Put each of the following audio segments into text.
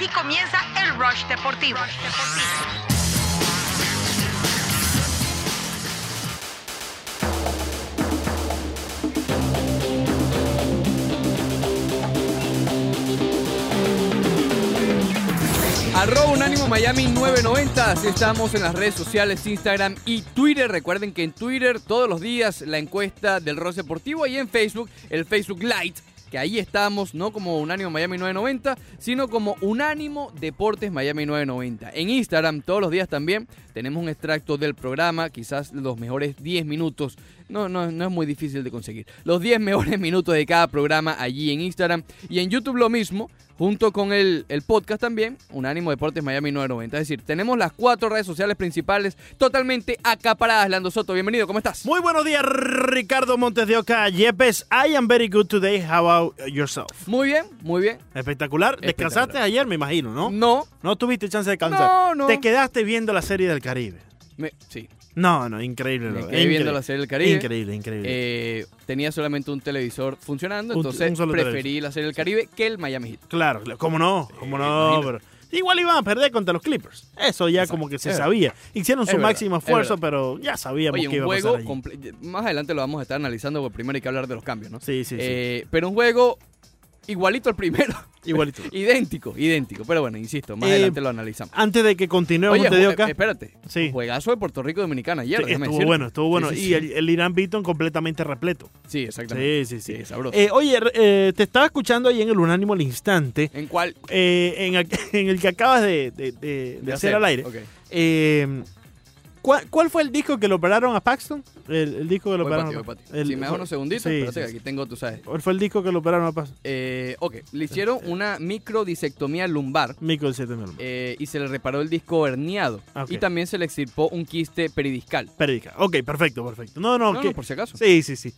Así comienza el Rush Deportivo. Arroba Unánimo Miami 990, así estamos en las redes sociales, Instagram y Twitter. Recuerden que en Twitter todos los días la encuesta del Ross Deportivo y en Facebook el Facebook Lite, que ahí estamos, no como Unánimo Miami 990, sino como Unánimo Deportes Miami 990. En Instagram todos los días también tenemos un extracto del programa, quizás los mejores 10 minutos. No, no, no es muy difícil de conseguir. Los 10 mejores minutos de cada programa allí en Instagram y en YouTube lo mismo junto con el, el, podcast también, Unánimo Deportes Miami 990. Es decir, tenemos las cuatro redes sociales principales totalmente acaparadas. Lando Soto, bienvenido, ¿cómo estás? Muy buenos días, Ricardo Montes de Oca. Yepes, I am very good today. How about yourself? Muy bien, muy bien. Espectacular. ¿Descansaste ayer, me imagino, no? No. No tuviste chance de descansar. No, no. Te quedaste viendo la serie del Caribe. Me, sí. No, no, increíble. Me quedé viendo la serie del Caribe. Increíble, increíble. Eh, tenía solamente un televisor funcionando, Un- entonces un preferí la serie del Caribe que el Miami Heat. claro, cómo no, cómo no. imagino. Pero igual iban a perder contra los Clippers. Eso ya Exacto. como que se Es sabía. Hicieron su máximo es esfuerzo, pero ya sabíamos Oye, que iba a pasar allí. más adelante lo vamos a estar analizando, porque primero hay que hablar de los cambios, ¿no? Sí, sí, sí. Eh, Pero un juego igualito al primero. Igualito. idéntico, idéntico. Pero bueno, insisto, más Eh, adelante lo analizamos. Antes de que continuemos, Oye, te digo acá. espérate. Sí. Juegazo de Puerto Rico Dominicana ayer. Sí, estuvo bueno, estuvo bueno. Sí, sí, y sí. El, el Irán Beaton completamente repleto. Sí, exactamente. Sí, sí, sí. sabroso. Eh, oye, eh, te estaba escuchando ahí en el Unánimo al instante, ¿En cuál? eh, en, en el que acabas de, de- de- de hacer al aire. Ok. ¿Cuál, cuál fue el disco que lo operaron a Paxton? El, el disco que lo Voy operaron patio, a el- si me das unos segunditos, sí, espérate sí, aquí tengo, tú sabes. ¿Cuál fue el disco que lo operaron a Paxton? Eh, ok, le hicieron una microdisectomía lumbar del 7 eh, y se le reparó el disco herniado. Ah. Y también se le extirpó un quiste peridiscal. Periódica. Ok, perfecto, perfecto. No, no, No, que- no, por si acaso. Sí, sí, sí.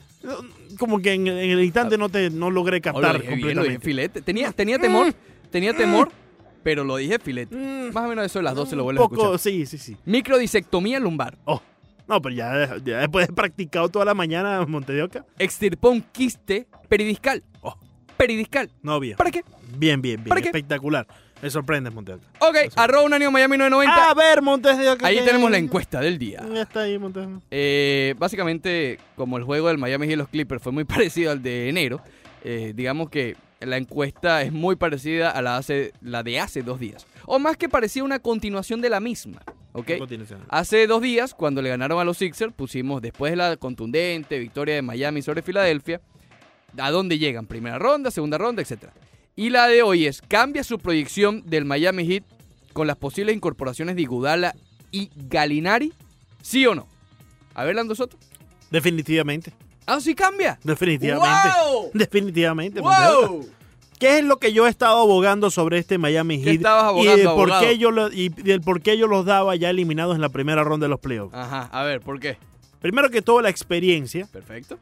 Como que en, en el instante no te no logré lo captar dije bien, lo dije completamente. filete. Tenía, tenía temor, tenía temor, pero lo dije filete. Mm, Más o menos eso de las 12 lo vuelves a poco, escuchar. sí, sí, sí. Microdisectomía lumbar. Oh, no, pero ya, ya después de practicado toda la mañana Montedioca. Extirpó un quiste peridiscal. Oh. Peridiscal. No, bien. ¿Para qué? Bien, bien, bien. Espectacular. Me sorprende, Montedioca. Ok, arroba un año Miami 990. A ver, Montedioca. Ahí ¿qué? tenemos la encuesta del día. Ya está ahí, Montedioca. Eh, básicamente, como el juego del Miami y los Clippers fue muy parecido al de enero, eh, digamos que la encuesta es muy parecida a la, hace, la de hace dos días. O más que parecía una continuación de la misma. ¿ok? Hace dos días, cuando le ganaron a los Sixers, pusimos después de la contundente victoria de Miami sobre Filadelfia, a dónde llegan, primera ronda, segunda ronda, etc. Y la de hoy es, cambia su proyección del Miami Heat con las posibles incorporaciones de Igudala y Galinari, ¿sí o no? A ver, Lando Soto. Definitivamente. Ah, sí cambia. Definitivamente. ¡Wow! Definitivamente. ¡Wow! ¿Qué es lo que yo he estado abogando sobre este Miami ¿Qué Heat? estabas y abogando, el por abogado? qué yo lo- y del por qué yo los daba ya eliminados en la primera ronda de los playoffs. Ajá, a ver, ¿por qué? Primero que todo, la experiencia Perfecto.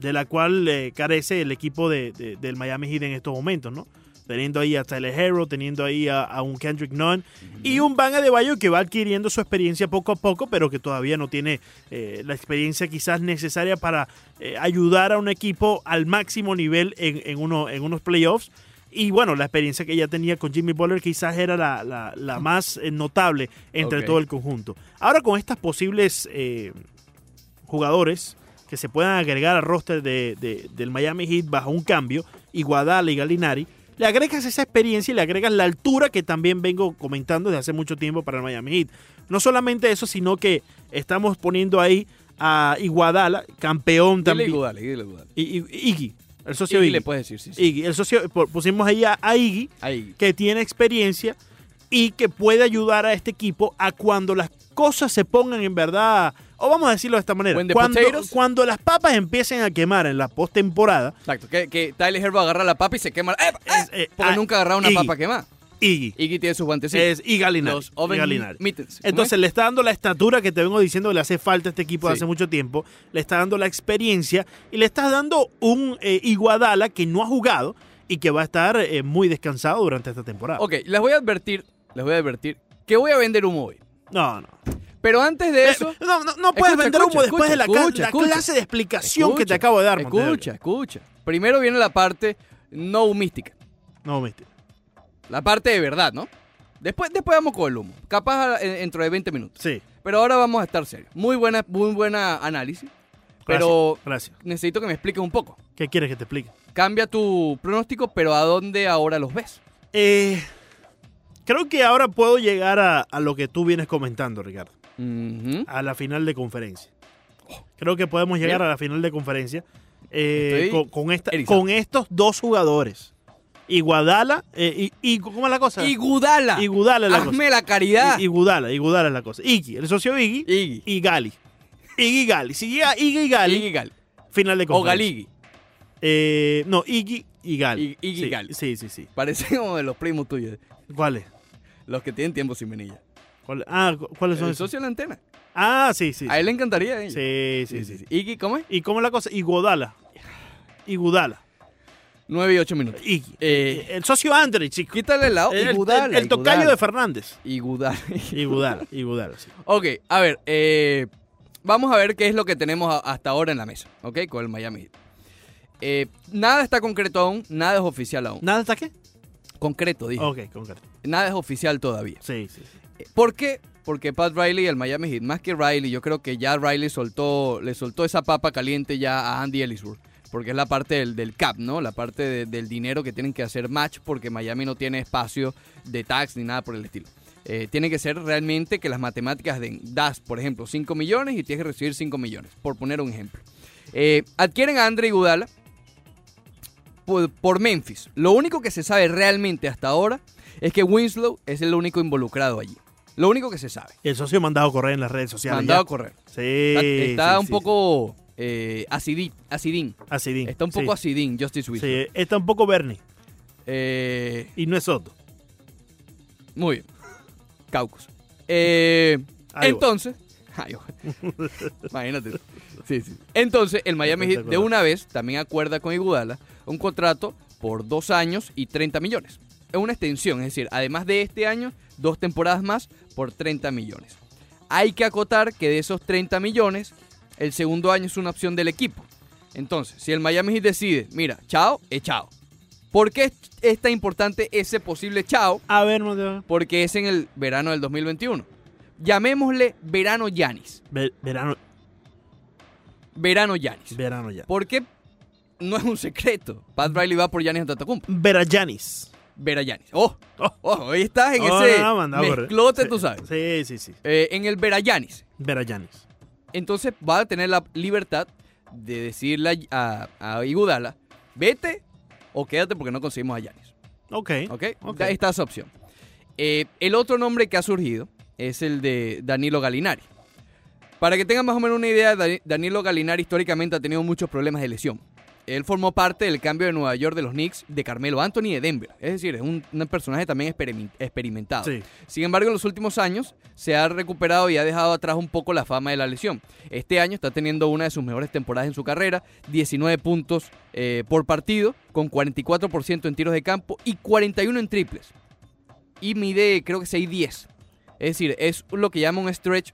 de la cual eh, carece el equipo de- de- del Miami Heat en estos momentos, ¿no? Teniendo ahí a Tyler Hero, teniendo ahí a, a un Kendrick Nunn y un Van Adebayo que va adquiriendo su experiencia poco a poco, pero que todavía no tiene eh, la experiencia quizás necesaria para eh, ayudar a un equipo al máximo nivel en, en uno, en unos playoffs. Y bueno, la experiencia que ella tenía con Jimmy Butler quizás era la, la- la más eh, notable entre todo el conjunto. Ahora con estas posibles eh, jugadores que se puedan agregar al roster de, de- del Miami Heat bajo un cambio, Iguadala y Galinari, le agregas esa experiencia y le agregas la altura que también vengo comentando desde hace mucho tiempo para el Miami Heat. No solamente eso, sino que estamos poniendo ahí a Iguadala, campeón Dile también. Igudala, dile Igudala. Y, y- Iggy, el socio Iggy. le puedes decir, sí. sí. Iggy, el socio, pu- pusimos ahí a, a Iggy, que tiene experiencia y que puede ayudar a este equipo a cuando las cosas se pongan en verdad, o vamos a decirlo de esta manera, cuando, cuando las papas empiecen a quemar en la postemporada, Exacto, que, que Tyler Herbo agarra la papa y se quema. ¡Eh! ¡Eh! Es, eh, Porque ah, nunca agarraba una Iggy. papa quemada. Iggy Iggy tiene sus guantecitos. es y Galinari. Los y oven Galinari. mittens. ¿Cómo Entonces es? le está dando la estatura que te vengo diciendo que le hace falta a este equipo de Sí. hace mucho tiempo, le está dando la experiencia y le estás dando un eh, Iguadala que no ha jugado y que va a estar eh, muy descansado durante esta temporada. Ok, les voy a advertir, les voy a advertir que voy a vender humo hoy. No, no. Pero antes de eso... Eh, no, no, no puedes Escucha, vender escucha, humo después de la, escucha, escucha, la escucha. clase de explicación que te acabo de dar. Escucha, escucha. Primero viene la parte no humística. No, viste. La parte de verdad, ¿no? Después, después vamos con el humo. Capaz dentro de 20 minutos. Sí. Pero ahora vamos a estar serios. Muy buena, muy buena análisis. Pero Gracias. necesito que me expliques un poco. ¿Qué quieres que te explique? Cambia tu pronóstico, pero ¿a dónde ahora los ves? Eh, creo que ahora puedo llegar a, a lo que tú vienes comentando, Ricardo. A la final de conferencia. Creo que podemos llegar Bien. a la final de conferencia eh, con, con esta- con estos dos jugadores. Iguadala eh, y, y ¿cómo es la cosa? Igudala. Iguodala es la Hazme la caridad. cosa. I- es la cosa. Iggy, el socio Iggy Iggy. y Gali. Iggy y Gali. Si llega Iggy y Gali, Iggy final de O conferencia. Galigi. Eh, no, Iggy y Gali. Iggy y sí, Gali. Sí, sí, sí. Parece como de los primos tuyos. ¿Cuál es? Los que tienen tiempo sin venilla. ¿Cuál- Ah, cu- ¿cuáles son El esos? socio de la antena. Ah, sí, sí. A él le encantaría. ¿eh? Sí, sí, sí. sí. ¿cómo es? ¿Y cómo es la cosa? Iguodala. Iguodala. 9 y 8 minutos. Iggy. Eh, el socio Andre, chico. Quítale el lado. El, el- Igudala. el tocayo de Fernández. Igudala. Iguodala, Iguodala, sí. ok, a ver. eh, vamos a ver qué es lo que tenemos hasta ahora en la mesa. ¿Ok? Con el Miami Heat. Eh, nada está concreto aún. Nada es oficial aún. ¿Nada está qué? Concreto, dije. Ok, concreto. Nada es oficial todavía. Sí, sí. sí. Eh, ¿Por qué? Porque Pat Riley y el Miami Heat, más que Riley, yo creo que ya Riley soltó, le soltó esa papa caliente ya a Andy Ellisburg. Porque es la parte del, cap, ¿no? La parte de- del dinero que tienen que hacer match porque Miami no tiene espacio de tax ni nada por el estilo. Eh, tiene que ser realmente que las matemáticas den, das, por ejemplo, 5 millones y tienes que recibir 5 millones, por poner un ejemplo. Eh, adquieren a Andre Iguodala por, por Memphis. Lo único que se sabe realmente hasta ahora es que Winslow es el único involucrado allí. Lo único que se sabe. El socio mandado a correr en las redes sociales. Mandado a correr. Sí. Está, está sí, un sí, poco eh, acidí- acidín. Acidín. Está un poco acidín, Justice Winslow. Sí, está un poco Bernie. Eh, Y no es Soto. muy bien. Caucus. Eh, entonces. Iowa. Imagínate. Sí, sí. Entonces, el Miami Heat de una vez también acuerda con Iguodala un contrato por dos años y 30 millones. Es una extensión, es decir, además de este año, dos temporadas más por 30 millones. Hay que acotar que de esos 30 millones, el segundo año es una opción del equipo. Entonces, si el Miami Heat decide, mira, chao, es chao. ¿Por qué es- tan importante ese posible chao? A ver, Mateo. Porque es en el verano del 2021. Llamémosle verano Yanis. Ve- verano, Verano Yanis. verano ya. Porque no es un secreto. Pat Riley va por Yanis Antetokounmpo. Vera Yanis. Oh, Oh. oh, hoy estás en Oh, ese no, no, a mezclote, Sí, tú sabes. Sí, sí, sí. Eh, en el Yanis. Verayanis. Entonces va a tener la libertad de decirle a, a Igudala, vete o quédate porque no conseguimos a Yanis. Ok. ¿Ok? Ok. Está esa opción. Eh, el otro nombre que ha surgido es el de Danilo Galinari. Para que tengan más o menos una idea, Dani- Danilo Galinari históricamente ha tenido muchos problemas de lesión. Él formó parte del cambio de Nueva York de los Knicks de Carmelo Anthony de Denver. Es decir, es un, un personaje también experimen- experimentado. Sí. Sin embargo, en los últimos años se ha recuperado y ha dejado atrás un poco la fama de la lesión. Este año está teniendo una de sus mejores temporadas en su carrera, 19 puntos eh, por partido, con 44% en tiros de campo y 41 en triples. Y mide, creo que 6'10. Es decir, es lo que llama un stretch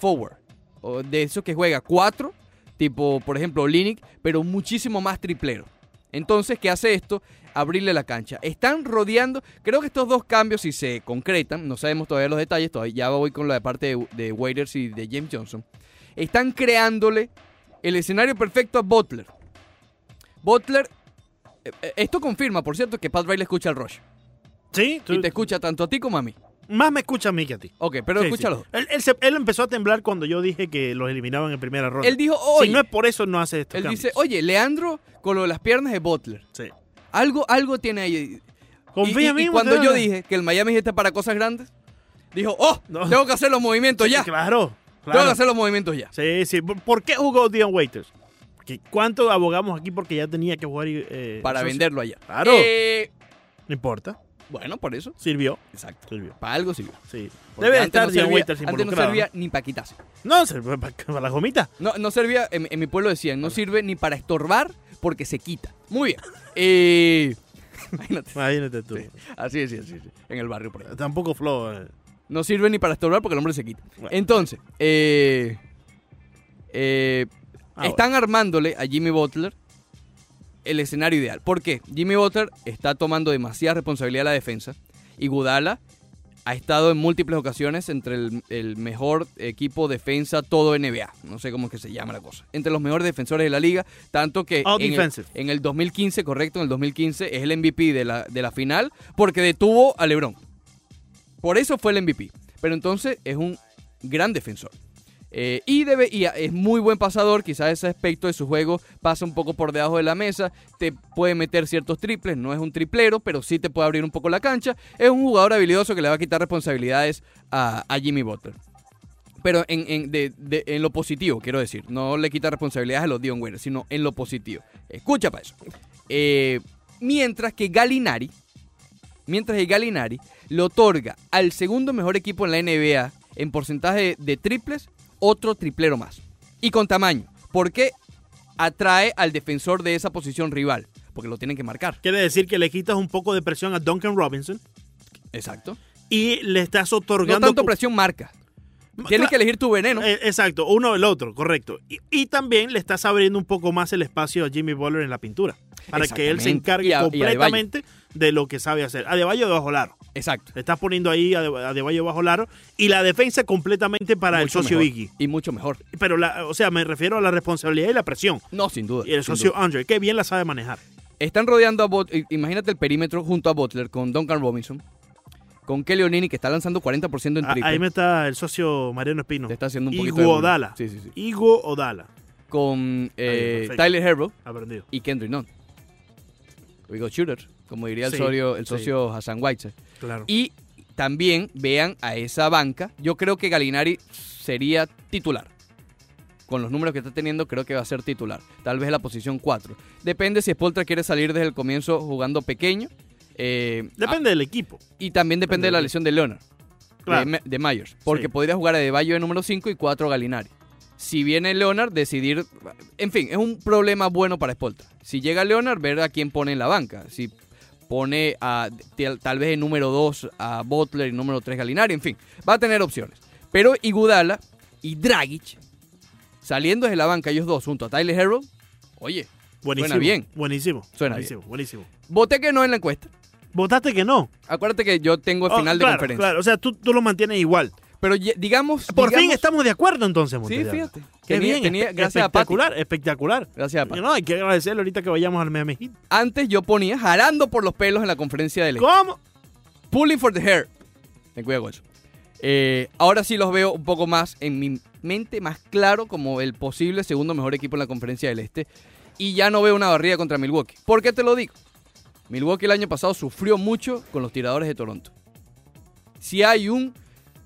forward. O de esos que juega 4, tipo, por ejemplo, Linick, pero muchísimo más triplero. Entonces, ¿qué hace esto? Abrirle la cancha. Están rodeando, creo que estos dos cambios, si se concretan, no sabemos todavía los detalles, todavía ya voy con la parte de, de Waiters y de James Johnson, están creándole el escenario perfecto a Butler. Butler, eh, eh, esto confirma, por cierto, que Pat Riley escucha el rush. Sí, tú- Y te escucha tanto a ti como a mí. Más me escucha a mí que a ti. Ok, pero Sí, escúchalo. sí. Él, él se- él empezó a temblar cuando yo dije que los eliminaban en primera ronda. Él dijo, oye, si no es por eso, no hace esto. él dice, oye, Leandro con lo de las piernas de Butler. Sí. Algo, algo tiene ahí. Confía y, en mí, y cuando yo dije que el Miami está para cosas grandes, dijo, oh, No. tengo que hacer los movimientos ya. Claro, Tengo claro. que hacer los movimientos ya. Sí, sí. ¿Por- ¿Por qué jugó Dion Waiters? ¿Cuánto abogamos aquí porque ya tenía que jugar? eh, Para venderlo allá. Claro. Eh, No importa. Bueno, por eso. Sirvió. Exacto. Sirvió. Para algo sirvió. Sí. Porque Debe antes estar no servía, Antes no servía ni para quitarse. No, sirve para, para las gomitas. No, no servía, en, en mi pueblo decían, no sirve ni para estorbar porque se quita. Muy bien. Eh, imagínate. Imagínate tú. Sí, Así es, sí, así, sí. En el barrio por ahí. Tampoco flow. eh. No sirve ni para estorbar porque el hombre se quita. Bueno. Entonces, eh, eh, Ah, están armándole a Jimmy Butler el escenario ideal. ¿Por qué? Jimmy Butler está tomando demasiada responsabilidad de la defensa y Gudala ha estado en múltiples ocasiones entre el, el mejor equipo defensa todo NBA. No sé cómo es que se llama la cosa. Entre los mejores defensores de la liga, tanto que en el, en el 2015, correcto, en el 2015 es el MVP de la, de la final porque detuvo a LeBron. Por eso fue el MVP. Pero entonces es un gran defensor. Eh, y, es muy buen pasador, quizás ese aspecto de su juego pasa un poco por debajo de la mesa, te puede meter ciertos triples, no es un triplero, pero sí te puede abrir un poco la cancha. Es un jugador habilidoso que le va a quitar responsabilidades a, Jimmy Butler. Pero en, en- lo positivo, quiero decir, no le quita responsabilidades a los Dion Waiters, sino en lo positivo. Escucha para eso. Eh, mientras que Galinari, mientras que Galinari le otorga al segundo mejor equipo en la NBA en porcentaje de triples otro triplero más. Y con tamaño. Porque atrae al defensor de esa posición rival. Porque lo tienen que marcar. Quiere decir que le quitas un poco de presión a Duncan Robinson Exacto. y le estás No otorgando. tanto presión marca. Tienes que elegir tu veneno. Eh, exacto, uno o el otro, correcto. Y, y también le estás abriendo un poco más el espacio a Jimmy Butler en la pintura. Para que él se encargue a- a completamente de lo que sabe hacer. Adebayo debajo del aro. Exacto. Le estás poniendo ahí a Ade- Adebayo bajo el aro. Y la defensa completamente para Mucho el socio. Iggy. Y mucho mejor. Pero, la, o sea, me refiero a la responsabilidad y la presión. No, sin duda. Y el socio duda. Andre, que bien la sabe manejar. Están rodeando a Butler. Imagínate el perímetro junto a Butler con Duncan Robinson. Con Kelly O'Neill que está lanzando 40% en A- triple. Ahí me está el socio Mariano Espino. Te está haciendo un poquito de. Odala. Sí, sí, sí. Igo Odala. Con eh. Tyler Herro Aprendido. y Kendrick Nunn. We got shooter, como diría el, Sí, socio, el sí. socio Hassan Whiteside. Claro. Y también vean a esa banca. Yo creo que Galinari sería titular. Con los números que está teniendo, creo que va a ser titular. Tal vez la posición 4. Depende si Spoltra quiere salir desde el comienzo jugando pequeño. Eh, Depende del equipo. ah, y también depende de la lesión de Leonard. Claro. De, de Myers. Porque Sí. podría jugar a De Bayo de número 5 y 4 Galinari. Si viene Leonard, decidir. En fin, es un problema bueno para Spoltra. Si llega Leonard, ver a quién pone en la banca. Si pone a tal, vez en número 2 a Butler y número 3 Galinari. En fin, va a tener opciones. Pero Igudala y Dragic, saliendo desde la banca, ellos dos, junto a Tyler Herro, oye, Buenísimo. Suena bien. Buenísimo. Suena buenísimo, buenísimo. voté que no en la encuesta. Votaste que no. Acuérdate que yo tengo el Oh, final de claro, conferencia. Claro, o sea, tú, tú lo mantienes igual. Pero digamos. Por fin digamos- estamos de acuerdo entonces, Sí, Montevideo. fíjate. Qué Tenía- bien, tenía- gracias a Pati. espectacular, espectacular. Gracias a Pati. No, hay que agradecerle ahorita que vayamos al Miami Heat. Antes yo ponía jalando por los pelos en la conferencia del este. ¿Cómo? Pulling for the hair. Ten cuidado con eso. Eh, ahora sí los veo un poco más en mi mente, más claro como el posible segundo mejor equipo en la conferencia del este. Y ya no veo una barrida contra Milwaukee. ¿Por qué te lo digo? Milwaukee el año pasado sufrió mucho con los tiradores de Toronto. Si hay un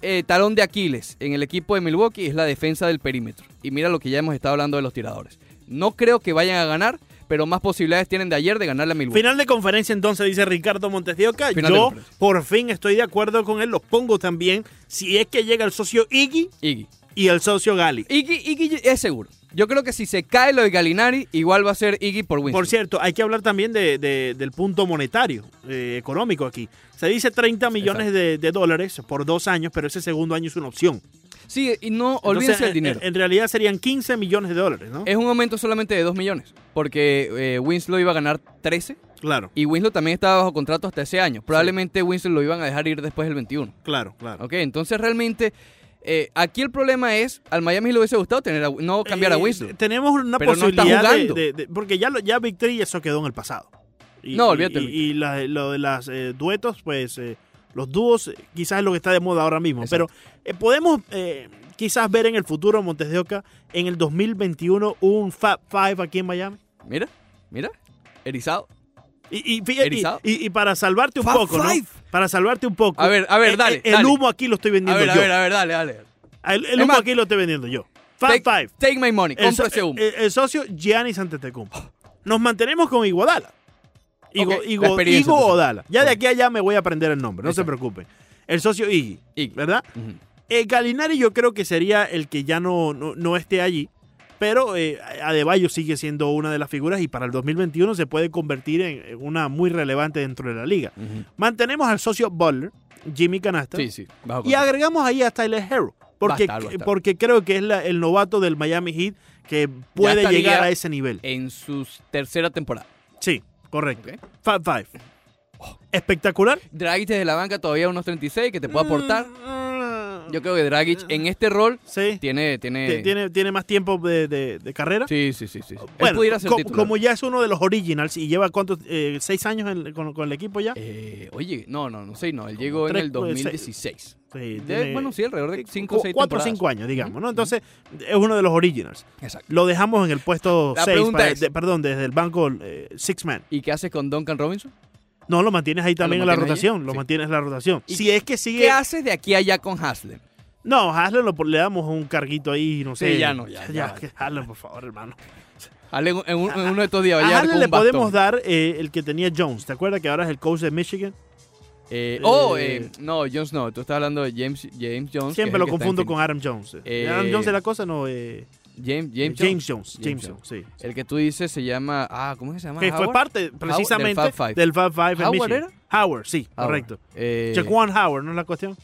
eh, talón de Aquiles en el equipo de Milwaukee es la defensa del perímetro. Y mira lo que ya hemos estado hablando de los tiradores. No creo que vayan a ganar, pero más posibilidades tienen de ayer de ganarle a Milwaukee. Final de conferencia entonces, dice Ricardo Montes de Oca. Final Yo por fin estoy de acuerdo con él. Los pongo también. Si es que llega el socio Iggy Iggy. y el socio Gali. Iggy, Iggy es seguro. Yo creo que si se cae lo de Galinari, igual va a ser Iggy por Winston. Por cierto, hay que hablar también de- de- del punto monetario, eh, económico aquí. Se dice 30 millones de, de dólares por dos años, pero ese segundo año es una opción. Sí, y no Entonces, olvídense en- dinero. En, en realidad serían 15 millones de dólares, ¿no? es un aumento solamente de 2 millones. Porque eh, Winslow iba a ganar 13 Claro, y Winslow también estaba bajo contrato hasta ese año. Probablemente Winslow lo iban a dejar ir después del 21. claro, claro. Ok, entonces realmente eh, aquí el problema es, al Miami le hubiese gustado tener a- no cambiar a Eh, Winslow. Tenemos una Pero no está posibilidad de, jugando. de- de- Porque ya, lo- ya Victory eso quedó en el pasado. Y, No, olvídate, Y, y la- lo de los duetos, pues eh, los dúos eh, quizás es lo que está de moda ahora mismo. Exacto. Pero eh, podemos eh, quizás ver en el futuro, Montes de Oca, en el 2021 un Fab Five aquí en Miami. Mira, mira, erizado. Y, y, fíjate, y- y para salvarte un Fab poco, Five. ¿no? Para salvarte un poco. A ver, a ver, eh, dale, eh, El dale. humo aquí lo estoy A vendiendo ver, a yo. ver, a ver, dale, dale. El, humo más, aquí lo estoy vendiendo yo. Fab Take, Five. take my money, compra so- ese humo. el- socio Giannis Antetokounmpo. Nos mantenemos con Iguodala. Igo, Ok, Igo- Igo. Odala. Ya de aquí a allá me voy a aprender el nombre, no se preocupen. El socio Iggy, Iggy. ¿verdad? Ujú. Eh, Galinari yo creo que sería el que ya no, no, no esté allí, pero eh, Adebayo sigue siendo una de las figuras y para el 2021 se puede convertir en, en una muy relevante dentro de la liga. Mantenemos al socio Butler, Jimmy Canasta, Sí, sí. bajo y agregamos ahí a Tyler Hero, porque, Va a estar, va a estar. porque creo que es la- el novato del Miami Heat que puede llegar a ese nivel. en su tercera temporada. Correcto. Ok. Fab Five. Espectacular. Dragic desde la banca todavía unos 36 que te puede aportar. Mm, Yo creo que Dragic en este rol Sí. tiene... tiene... Ti- Tiene, tiene más tiempo de, de- de carrera. Sí, sí, sí. sí. Él Bueno, pudiera ser co- titular. como ya es uno de los originals y lleva cuántos, eh, seis años en- con, con el equipo ya. Eh, oye, no, no, no sé, no. Él llegó en el pues, 2016. Sí, De- bueno, sí, alrededor de 5 o cu- 6 cuatro o cinco años, digamos, ¿no? Entonces, es uno de los originals. Exacto. Lo dejamos en el puesto La 6, pregunta es- perdón, desde el banco eh, Six Man. ¿Y qué haces con Duncan Robinson? No, lo mantienes ahí también en la ahí? rotación, lo Sí. mantienes en la rotación. ¿Y Si es que sigue... ¿Qué haces de aquí a allá con Haslem? No, Haslem lo- le damos un carguito ahí, no sé. Sí, ya no, ya, ya. Haslem, por favor, hermano. Hazle en, en un- en uno de estos días. A Haslem le podemos dar eh, el que tenía Jones. ¿Te acuerdas que ahora es el coach de Michigan? Eh, oh, Eh, eh, no, Jones no. Tú estás hablando de James, James Jones. Siempre lo confundo con Adam Jones. Eh, Adam Jones es la cosa, no. James, James, James, Jones. James Jones, sí. El que tú dices se llama. Ah, ¿cómo es que se llama? Que fue parte precisamente del Fab Five. del Fab Five en ¿Howard era? Howard, sí, Howard. correcto. Eh, Jaquan Howard, ¿no es la cuestión?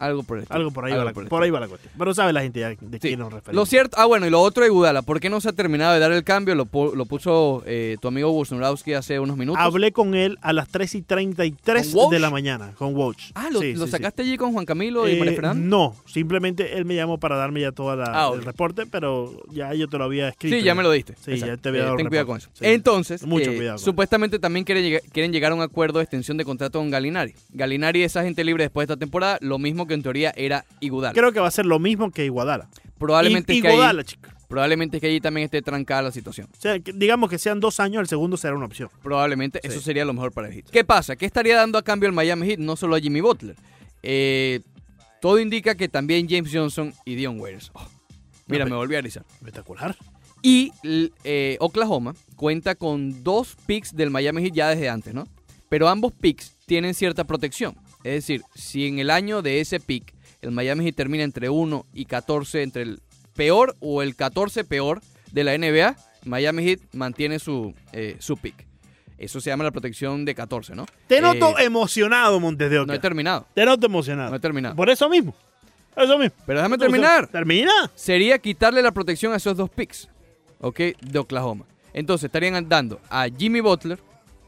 Algo por el estilo. Algo por ahí, Algo va, la, por por ahí va la cuestión. Pero sabe la gente ya de Sí. quién nos referimos. Lo cierto, ah bueno, y lo otro de Gudala, ¿por qué no se ha terminado de dar el cambio? Lo, lo puso eh, tu amigo Busnurowski hace unos minutos. Hablé con él a las 3 y 33 ¿Con Woj? de la mañana, con Watch. ah, ¿lo, lo sacaste allí con Juan Camilo y María Fernanda? No, simplemente él me llamó para darme ya todo Ah, el reporte, pero ya yo te lo había escrito. Sí, ya me lo diste. Sí, Exacto. ya te había Eh, dado Ten el cuidado con eso. Entonces, Mucho eh, cuidado con supuestamente también quieren llegar, quieren llegar a un acuerdo de extensión de contrato con Galinari. Galinari es agente libre después de esta temporada, lo mismo que en teoría era Igudala. Creo que va a ser lo mismo que Iguadala. probablemente, es que Iguodala, chica. probablemente que allí también esté trancada la situación. O sea, que digamos que sean dos años, el segundo será una opción. Probablemente Sí. eso sería lo mejor para el Heat. ¿Qué pasa? ¿Qué estaría dando a cambio el Miami Heat? No solo a Jimmy Butler. Eh, todo indica que también James Johnson y Dion Waiters. Oh, mira, me volví a erizar. Espectacular. Y eh, Oklahoma cuenta con dos picks del Miami Heat ya desde antes, ¿no? Pero ambos picks tienen cierta protección. Es decir, si en el año de ese pick el Miami Heat termina entre 1 y 14, entre el peor o el 14 peor de la NBA, Miami Heat mantiene su, eh, su pick. Eso se llama la protección de 14, ¿no? Te noto Eh, emocionado, Montes de Oca. no he terminado. Te noto emocionado. No he terminado. Por eso mismo. Eso mismo. Pero déjame terminar. Termina. sería quitarle la protección a esos dos picks, ¿ok? De Oklahoma. Entonces estarían dando a Jimmy Butler,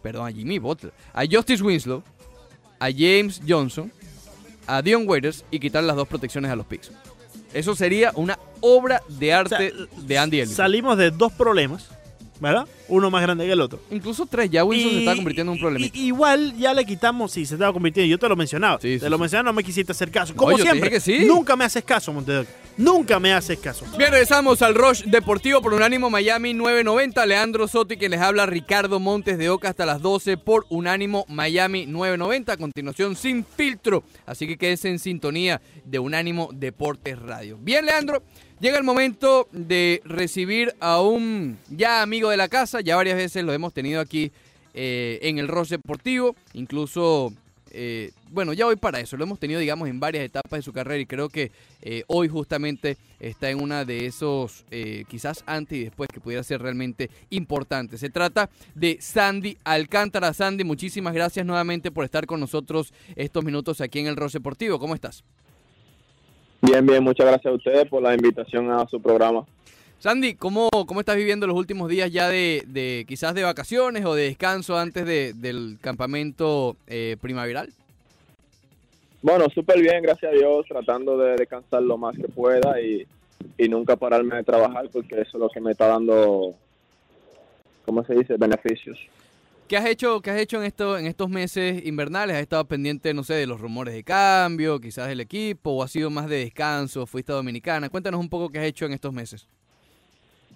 perdón, a Jimmy Butler, a Justice Winslow, a James Johnson, a Dion Waiters y quitar las dos protecciones a los picks. Eso sería una obra de arte O sea, de Andy Ellis. Salimos de dos problemas, ¿verdad? Uno más grande que el otro. Incluso tres, ya Wilson se Y- está convirtiendo en un y- problemita. igual ya le quitamos, sí, se estaba convirtiendo. Yo te lo mencionaba. Sí, sí, te lo mencionaba, no me quisiste hacer caso. No, Como te siempre. dije que. Nunca me haces caso, Montedoc. Nunca me haces caso. Bien, regresamos al Rush Deportivo por Unánimo Miami 990. Leandro Soto y quien les habla Ricardo Montes de Oca hasta las 12 por Unánimo Miami 990. A continuación, sin filtro. Así que quédense en sintonía de Unánimo Deportes Radio. Bien, Leandro, llega el momento de recibir a un ya amigo de la casa. Ya varias veces lo hemos tenido aquí eh, en el Rush Deportivo. Incluso eh, bueno, ya hoy para eso, lo hemos tenido, digamos, en varias etapas de su carrera y creo que eh, hoy justamente está en una de esos, quizás antes y después, que pudiera ser realmente importante. Se trata de Sandy Alcántara. Sandy, muchísimas gracias nuevamente por estar con nosotros estos minutos aquí en el Ross Deportivo. ¿Cómo estás? Bien, bien, muchas gracias a ustedes por la invitación a su programa. Sandy, ¿cómo, cómo estás viviendo los últimos días ya de, de quizás de vacaciones o de descanso antes de- del campamento eh, primaveral? Bueno, súper bien, gracias a Dios, tratando de descansar lo más que pueda y, y nunca pararme de trabajar porque eso es lo que me está dando, ¿cómo se dice?, beneficios. ¿Qué has hecho, qué has hecho en, esto, en estos meses invernales? ¿Has estado pendiente, no sé, de los rumores de cambio, quizás del equipo, o ha sido más de descanso, fuiste a Dominicana? Cuéntanos un poco qué has hecho en estos meses.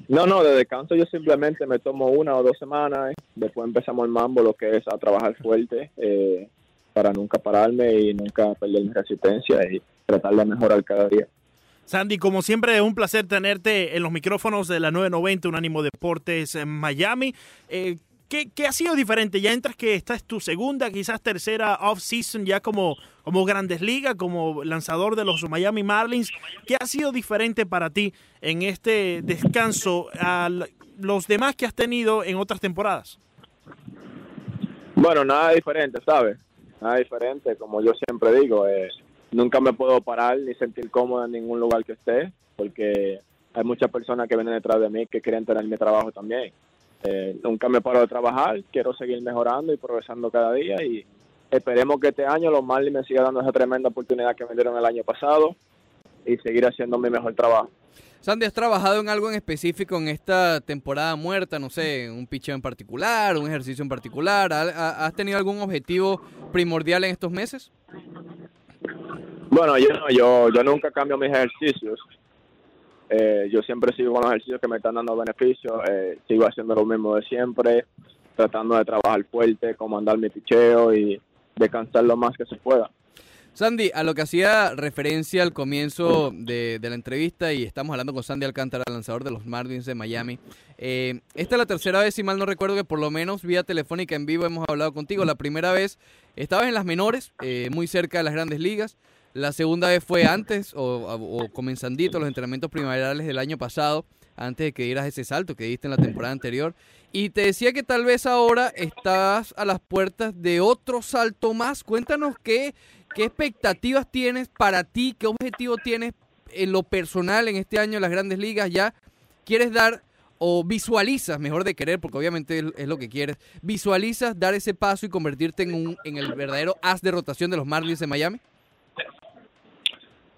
No, no, de descanso yo simplemente me tomo una o dos semanas, eh, después empezamos el mambo, lo que es a trabajar fuerte eh, para nunca pararme y nunca perder mi resistencia y tratar de mejorar cada día. Sandy, como siempre, es un placer tenerte en los micrófonos de la 990 Unánimo Deportes en Miami. Eh, ¿qué, ha sido diferente? Ya entras que esta es tu segunda, quizás tercera off-season ya como, como Grandes Ligas, como lanzador de los Miami Marlins. ¿Qué ha sido diferente para ti en este descanso a los demás que has tenido en otras temporadas? Bueno, nada diferente, ¿sabes? Nada diferente, como yo siempre digo, eh, nunca me puedo parar ni sentir cómodo en ningún lugar que esté, porque hay muchas personas que vienen detrás de mí que quieren tener mi trabajo también. Eh, nunca me paro de trabajar, quiero seguir mejorando y progresando cada día y esperemos que este año los Marlins me sigan dando esa tremenda oportunidad que me dieron el año pasado y seguir haciendo mi mejor trabajo. Sandy, ¿has trabajado en algo en específico en esta temporada muerta? No sé, un picheo en particular, un ejercicio en particular. ¿Has tenido algún objetivo primordial en estos meses? Bueno, yo, yo, yo nunca cambio mis ejercicios. Eh, yo siempre sigo con los ejercicios que me están dando beneficios. Eh, sigo haciendo lo mismo de siempre, tratando de trabajar fuerte, comandar mi picheo y descansar lo más que se pueda. Sandy, a lo que hacía referencia al comienzo de, la entrevista, y estamos hablando con Sandy Alcántara, lanzador de los Marlins de Miami. Eh, esta es la tercera vez, si mal no recuerdo, que por lo menos vía telefónica en vivo hemos hablado contigo. La primera vez estabas en las menores, eh, muy cerca de las grandes ligas. La segunda vez fue antes, o, o comenzandito, los entrenamientos primaverales del año pasado, antes de que dieras ese salto que diste en la temporada anterior. Y te decía que tal vez ahora estás a las puertas de otro salto más. Cuéntanos qué ¿Qué expectativas tienes para ti? ¿Qué objetivo tienes en lo personal en este año en las grandes ligas? ¿Ya quieres dar o visualizas, mejor de querer, porque obviamente es lo que quieres, visualizas dar ese paso y convertirte en, un, en el verdadero as de rotación de los Marlins de Miami?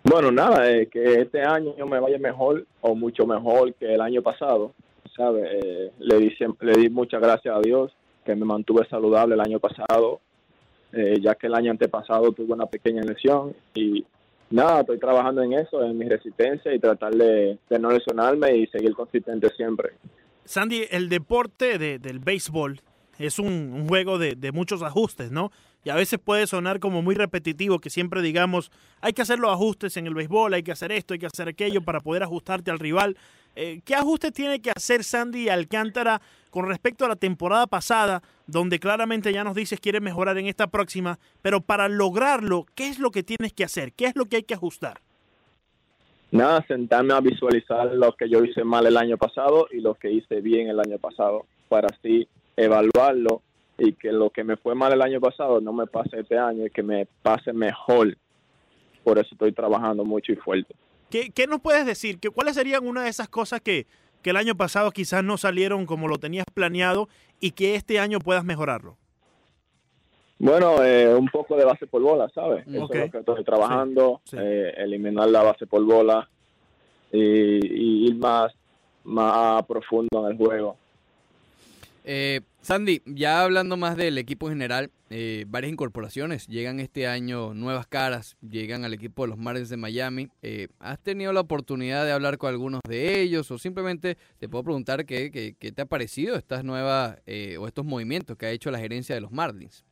Bueno, nada, eh, que este año me vaya mejor o mucho mejor que el año pasado, ¿sabes? Eh, le, di, le di muchas gracias a Dios que me mantuve saludable el año pasado eh, ya que el año antepasado tuve una pequeña lesión y nada, estoy trabajando en eso, en mi resistencia y tratar de, no lesionarme y seguir consistente siempre. Sandy, el deporte del béisbol es un, juego de, de, muchos ajustes, ¿no? Y a veces puede sonar como muy repetitivo que siempre digamos, hay que hacer los ajustes en el béisbol, hay que hacer esto, hay que hacer aquello para poder ajustarte al rival. Eh, ¿Qué ajustes tiene que hacer Sandy Alcántara con respecto a la temporada pasada, donde claramente ya nos dices quiere mejorar en esta próxima, pero para lograrlo, ¿qué es lo que tienes que hacer? ¿Qué es lo que hay que ajustar? Nada, sentarme a visualizar lo que yo hice mal el año pasado y lo que hice bien el año pasado, para así evaluarlo y que lo que me fue mal el año pasado no me pase este año y que me pase mejor. Por eso estoy trabajando mucho y fuerte. ¿Qué, qué nos puedes decir? ¿Que, ¿Cuáles serían una de esas cosas que, que el año pasado quizás no salieron como lo tenías planeado y que este año puedas mejorarlo? Bueno, eh, un poco de base por bola, ¿sabes? Eso es lo que estoy trabajando, Eh, eliminar la base por bola y, ir más, más profundo en el juego. Eh, Sandy, ya hablando más del equipo general, eh, varias incorporaciones llegan este año, nuevas caras, llegan al equipo de los Marlins de Miami. Eh, ¿Has tenido la oportunidad de hablar con algunos de ellos o simplemente te puedo preguntar qué, qué, te ha parecido estas nuevas o estos movimientos que ha hecho la gerencia de los Marlins?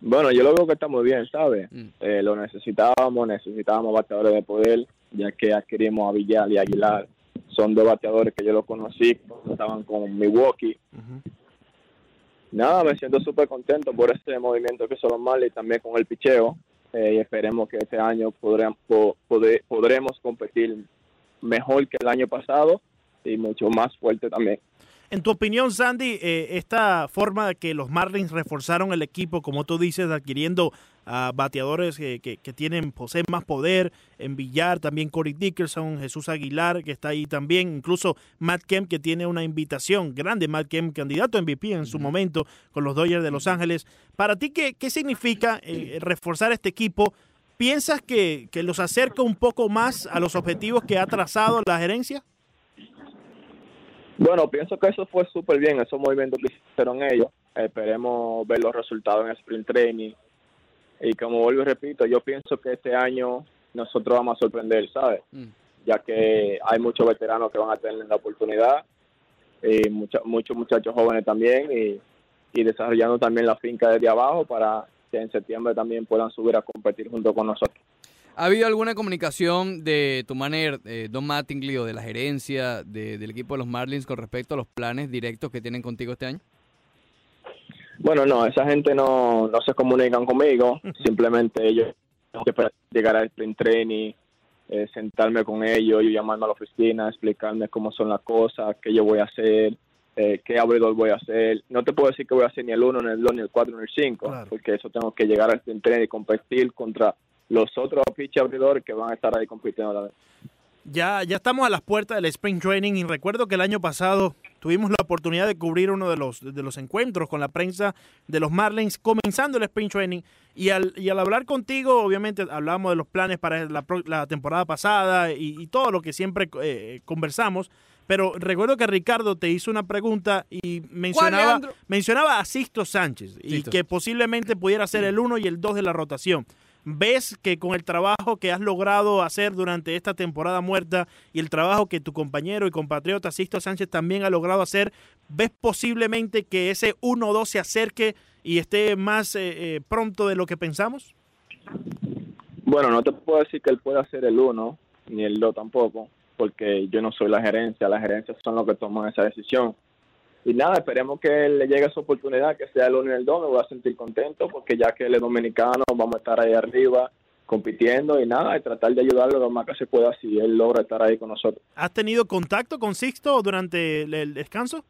Bueno, yo lo veo que está muy bien, ¿sabes? Mm. lo necesitábamos, necesitábamos bateadores de poder, ya que adquirimos a Villal y Aguilar son dos bateadores que yo lo conocí estaban con Milwaukee. Nada, me siento súper contento por este movimiento que son los y también con el picheo. Eh, y esperemos que este año podremos, podremos competir mejor que el año pasado y mucho más fuerte también. En tu opinión, Sandy, eh, esta forma de que los Marlins reforzaron el equipo, como tú dices, adquiriendo a bateadores que, que, tienen, poseen más poder, en Villar, también Corey Dickerson, Jesús Aguilar, que está ahí también, incluso Matt Kemp, que tiene una invitación grande, Matt Kemp, candidato a MVP en su momento con los Dodgers de Los Ángeles. Para ti, ¿qué, qué significa eh, reforzar este equipo? ¿Piensas que, que los acerca un poco más a los objetivos que ha trazado la gerencia? Bueno, pienso que eso fue súper bien, esos movimientos que hicieron ellos. Esperemos ver los resultados en el sprint training. Y como vuelvo y repito, yo pienso que este año nosotros vamos a sorprender, ¿sabes? Mm. Ya que hay muchos veteranos que van a tener la oportunidad y muchos muchos muchachos jóvenes también y, y desarrollando también la finca desde abajo para que en septiembre también puedan subir a competir junto con nosotros. ¿Ha habido alguna comunicación de tu manager, eh, Don Mattingly, o de la gerencia del equipo de los Marlins con respecto a los planes directos que tienen contigo este año? Bueno, no, esa gente no, no se comunican conmigo, simplemente ellos tengo que llegar al sprint training, eh, sentarme con ellos, y llamarme a la oficina, explicarme cómo son las cosas, qué yo voy a hacer, eh, qué abridor voy a hacer. No te puedo decir que voy a hacer ni el 1, ni el 2, ni el 4, ni el 5, porque eso tengo que llegar al sprint training y competir contra los otros pitch abridores que van a estar ahí compitiendo a la vez. Ya, ya estamos a las puertas del Spring Training y recuerdo que el año pasado tuvimos la oportunidad de cubrir uno de los, de los encuentros con la prensa de los Marlins comenzando el Spring Training. Y al, y al hablar contigo, obviamente hablamos de los planes para la, la temporada pasada y, todo lo que siempre eh, conversamos. Pero recuerdo que Ricardo te hizo una pregunta y mencionaba, mencionaba a Sisto Sánchez y que posiblemente pudiera ser el 1 y el 2 de la rotación. ¿Ves que con el trabajo que has logrado hacer durante esta temporada muerta y el trabajo que tu compañero y compatriota Sisto Sánchez también ha logrado hacer, ves posiblemente que ese 1-2 se acerque y esté más eh, eh, pronto de lo que pensamos? Bueno, no te puedo decir que él pueda ser el 1 ni el 2 tampoco, porque yo no soy la gerencia, las gerencias son los que toman esa decisión y nada, esperemos que le llegue esa oportunidad, que sea el 1 y el 2, me voy a sentir contento porque ya que él es dominicano, vamos a estar ahí arriba compitiendo y nada, y tratar de ayudarlo lo más que se pueda si él logra estar ahí con nosotros. ¿Has tenido contacto con Sixto durante el, descanso?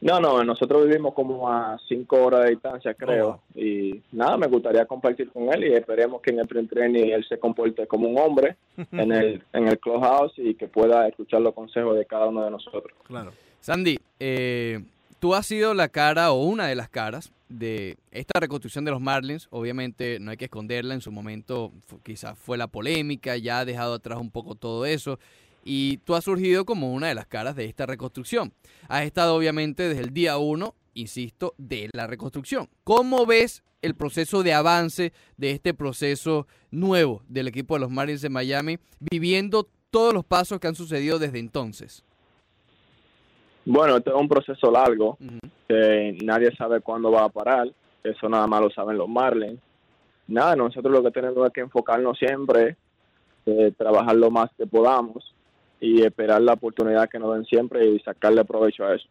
No, no, nosotros vivimos como a cinco horas de distancia, creo. Oh. Y nada, me gustaría compartir con él y esperemos que en el pre training él se comporte como un hombre en el, en el clubhouse y que pueda escuchar los consejos de cada uno de nosotros. Claro. Sandy, eh, tú has sido la cara o una de las caras de esta reconstrucción de los Marlins. Obviamente no hay que esconderla, en su momento quizás fue la polémica, ya ha dejado atrás un poco todo eso. Y tú has surgido como una de las caras de esta reconstrucción. Has estado obviamente desde el día uno, insisto, de la reconstrucción. ¿Cómo ves el proceso de avance de este proceso nuevo del equipo de los Marlins de Miami, viviendo todos los pasos que han sucedido desde entonces? Bueno, esto es un proceso largo, que nadie sabe cuándo va a parar, eso nada más lo saben los Marlins. Nada, nosotros lo que tenemos es que enfocarnos siempre, eh, trabajar lo más que podamos y esperar la oportunidad que nos den siempre y sacarle provecho a eso.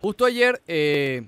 Justo ayer, eh,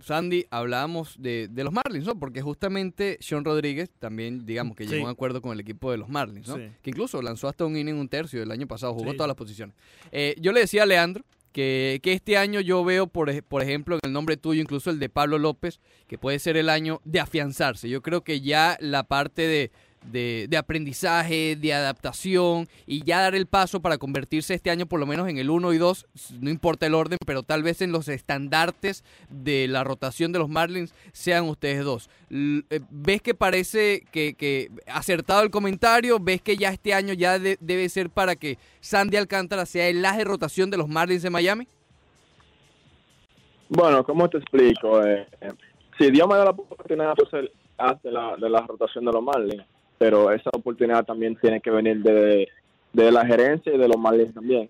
Sandy, hablábamos de, los Marlins, ¿no? Porque justamente Sean Rodríguez también, digamos, que llegó a un acuerdo con el equipo de los Marlins, ¿no? Que incluso lanzó hasta un inning un tercio el año pasado, jugó todas las posiciones. Eh, yo le decía a Leandro que, este año yo veo, por, por ejemplo, en el nombre tuyo, incluso el de Pablo López, que puede ser el año de afianzarse. Yo creo que ya la parte de, de, aprendizaje, de adaptación y ya dar el paso para convertirse este año por lo menos en el 1 y 2, no importa el orden, pero tal vez en los estandartes de la rotación de los Marlins sean ustedes dos. Eh, ¿Ves que parece que, que acertado el comentario? ¿Ves que ya este año ya debe ser para que Sandy Alcántara sea el de rotación de los Marlins de Miami? Bueno, ¿cómo te explico? Eh, eh, si Dios me da la oportunidad de ser de la, de la rotación de los Marlins, pero esa oportunidad también tiene que venir de, la gerencia y de los Marlins también.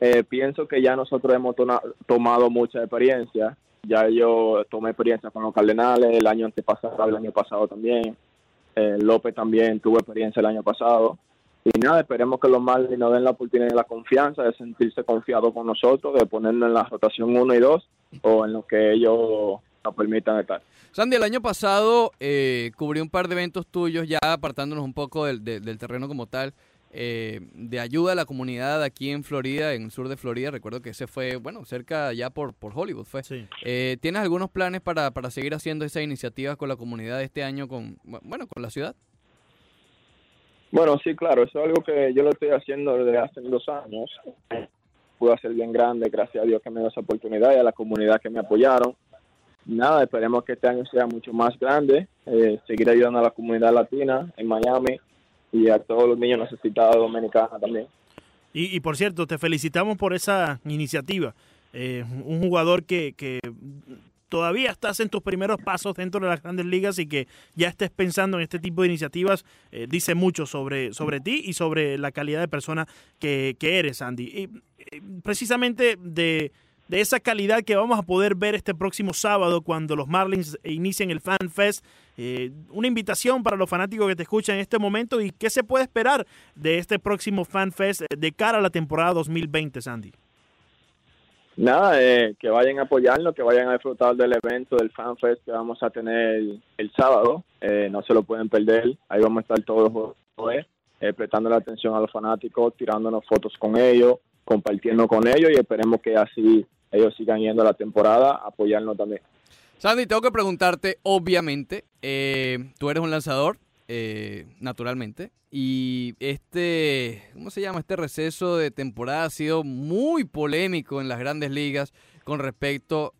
Eh, pienso que ya nosotros hemos tomado mucha experiencia. Ya yo tomé experiencia con los Cardenales el año antepasado, el año pasado también. Eh, López también tuvo experiencia el año pasado. Y nada, esperemos que los Marlins nos den la oportunidad y la confianza de sentirse confiados con nosotros, de ponernos en la rotación 1 y 2 o en lo que ellos nos permitan estar. Sandy, el año pasado eh, cubrí un par de eventos tuyos, ya apartándonos un poco del, terreno como tal, eh, de ayuda a la comunidad aquí en Florida, en el sur de Florida. Recuerdo que ese fue, bueno, cerca ya por, por Hollywood fue. Eh, ¿Tienes algunos planes para, para seguir haciendo esas iniciativas con la comunidad este año, con, bueno, con la ciudad? Bueno, sí, claro, eso es algo que yo lo estoy haciendo desde hace dos años. Pude hacer bien grande, gracias a Dios que me dio esa oportunidad y a la comunidad que me apoyaron nada, esperemos que este año sea mucho más grande, eh, seguir ayudando a la comunidad latina en Miami y a todos los niños necesitados dominicanos también. Y, por cierto, te felicitamos por esa iniciativa. Eh, un jugador que, que todavía estás en tus primeros pasos dentro de las grandes ligas y que ya estés pensando en este tipo de iniciativas, eh, dice mucho sobre, sobre ti y sobre la calidad de persona que, que eres, Andy. Y, precisamente de de esa calidad que vamos a poder ver este próximo sábado cuando los Marlins inicien el Fan Fest. Eh, una invitación para los fanáticos que te escuchan en este momento y qué se puede esperar de este próximo Fan Fest de cara a la temporada 2020, Sandy. Nada, eh, que vayan a apoyarnos, que vayan a disfrutar del evento del Fan Fest que vamos a tener el, sábado. Eh, no se lo pueden perder. Ahí vamos a estar todos los prestando la atención a los fanáticos, tirándonos fotos con ellos, compartiendo con ellos y esperemos que así ellos sigan yendo la temporada, apoyarnos también. Sandy, tengo que preguntarte, obviamente, eh, tú eres un lanzador, eh, naturalmente. Y este, ¿cómo se llama? Este receso de temporada ha sido muy polémico en las grandes ligas con respecto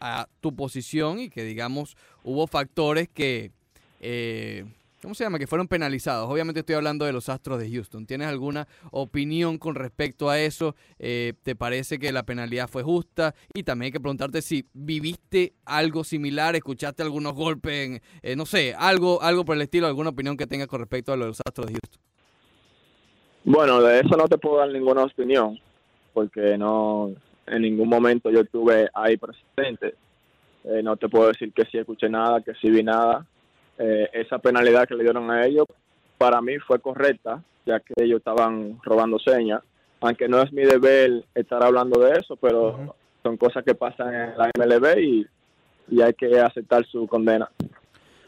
a tu posición y que, digamos, hubo factores que, eh, ¿cómo se llama? Que fueron penalizados. Obviamente estoy hablando de los Astros de Houston. ¿Tienes alguna opinión con respecto a eso? Eh, ¿Te parece que la penalidad fue justa? Y también hay que preguntarte si viviste algo similar, escuchaste algunos golpes, en, eh, no sé, algo, algo por el estilo, alguna opinión que tengas con respecto a los Astros de Houston. Bueno, de eso no te puedo dar ninguna opinión, porque no en ningún momento yo estuve ahí presente. Eh, no te puedo decir que sí escuché nada, que sí vi nada. Eh, esa penalidad que le dieron a ellos, para mí fue correcta, ya que ellos estaban robando señas. Aunque no es mi deber estar hablando de eso, pero son cosas que pasan en la MLB y, y hay que aceptar su condena.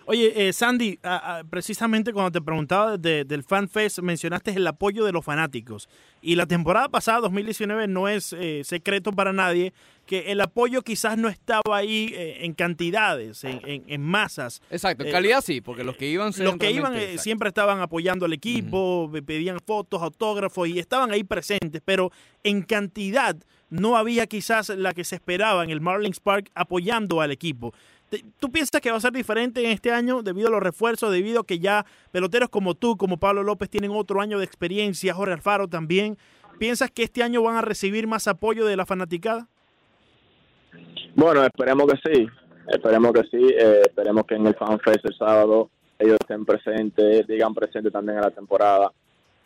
Oye, eh, Sandy, a- a- precisamente cuando te preguntaba de- del FanFest, mencionaste el apoyo de los fanáticos. Y la temporada pasada, 2019, no es eh, secreto para nadie que el apoyo quizás no estaba ahí eh, en cantidades, en, en- en masas. Exacto, en Eh, calidad sí, porque los que iban... Los que iban eh, exacto. siempre estaban apoyando al equipo, pedían fotos, autógrafos y estaban ahí presentes, pero en cantidad no había quizás la que se esperaba en el Marlins Park apoyando al equipo. ¿Tú piensas que va a ser diferente en este año debido a los refuerzos, debido a que ya peloteros como tú, como Pablo López, tienen otro año de experiencia, Jorge Alfaro también? ¿Piensas que este año van a recibir más apoyo de la fanaticada? Bueno, esperemos que sí, esperemos que sí, eh, esperemos que en el FanFest el sábado ellos estén presentes, digan presente también en la temporada.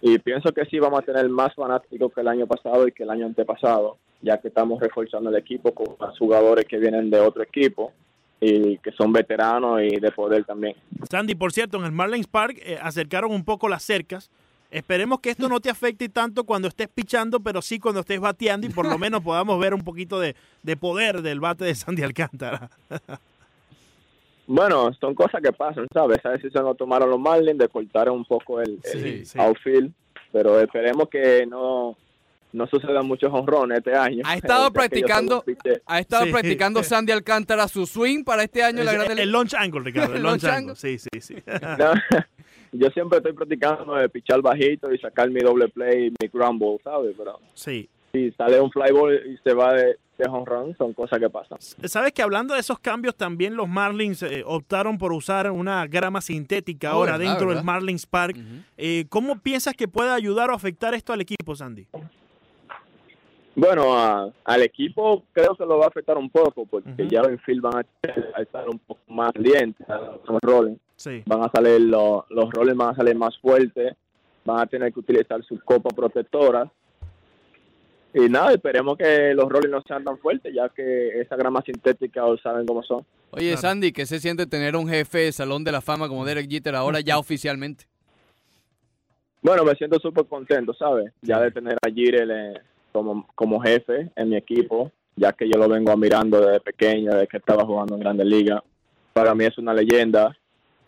Y pienso que sí vamos a tener más fanáticos que el año pasado y que el año antepasado, ya que estamos reforzando el equipo con jugadores que vienen de otro equipo y que son veteranos y de poder también. Sandy, por cierto, en el Marlins Park eh, acercaron un poco las cercas. Esperemos que esto no te afecte tanto cuando estés pichando, pero sí cuando estés bateando y por lo menos podamos ver un poquito de, de poder del bate de Sandy Alcántara. Bueno, son cosas que pasan, ¿sabes? Esa decisión lo tomaron los Marlins de cortar un poco el, sí. outfield, pero esperemos que no, no sucedan muchos honrones este año. Ha estado practicando, ha estado Sí. practicando Sandy Alcántara su swing para este año la el, Grande el launch angle, Ricardo. El El launch angle. angle. Sí, sí, sí. No, yo siempre estoy practicando de pichar bajito y sacar mi doble play, mi ground ball, ¿sabes? Pero sí. si sale un fly ball y se va de, de home run, son cosas que pasan. Sabes que hablando de esos cambios, también los Marlins eh, optaron por usar una grama sintética Oh, ahora ¿verdad, dentro del? Marlins Park. Eh, ¿Cómo piensas que puede ayudar o afectar esto al equipo, Sandy? Bueno, a- al equipo creo que lo va a afectar un poco porque Ujú. ya los infield van a, a estar un poco más calientes a los roles. Sí. Van a salir los, los roles van a salir más fuertes, van a tener que utilizar sus copas protectoras. Y nada, esperemos que los roles no sean tan fuertes, ya que esa grama sintética saben cómo son. Oye, Claro. Sandy, ¿qué se siente tener un jefe de Salón de la Fama como Derek Jeter ahora ya oficialmente? Bueno, me siento súper contento, ¿sabes? Ya de tener a eh, como, como jefe en mi equipo, ya que yo lo vengo admirando desde pequeño, desde que estaba jugando en Grandes Ligas. Para mí es una leyenda,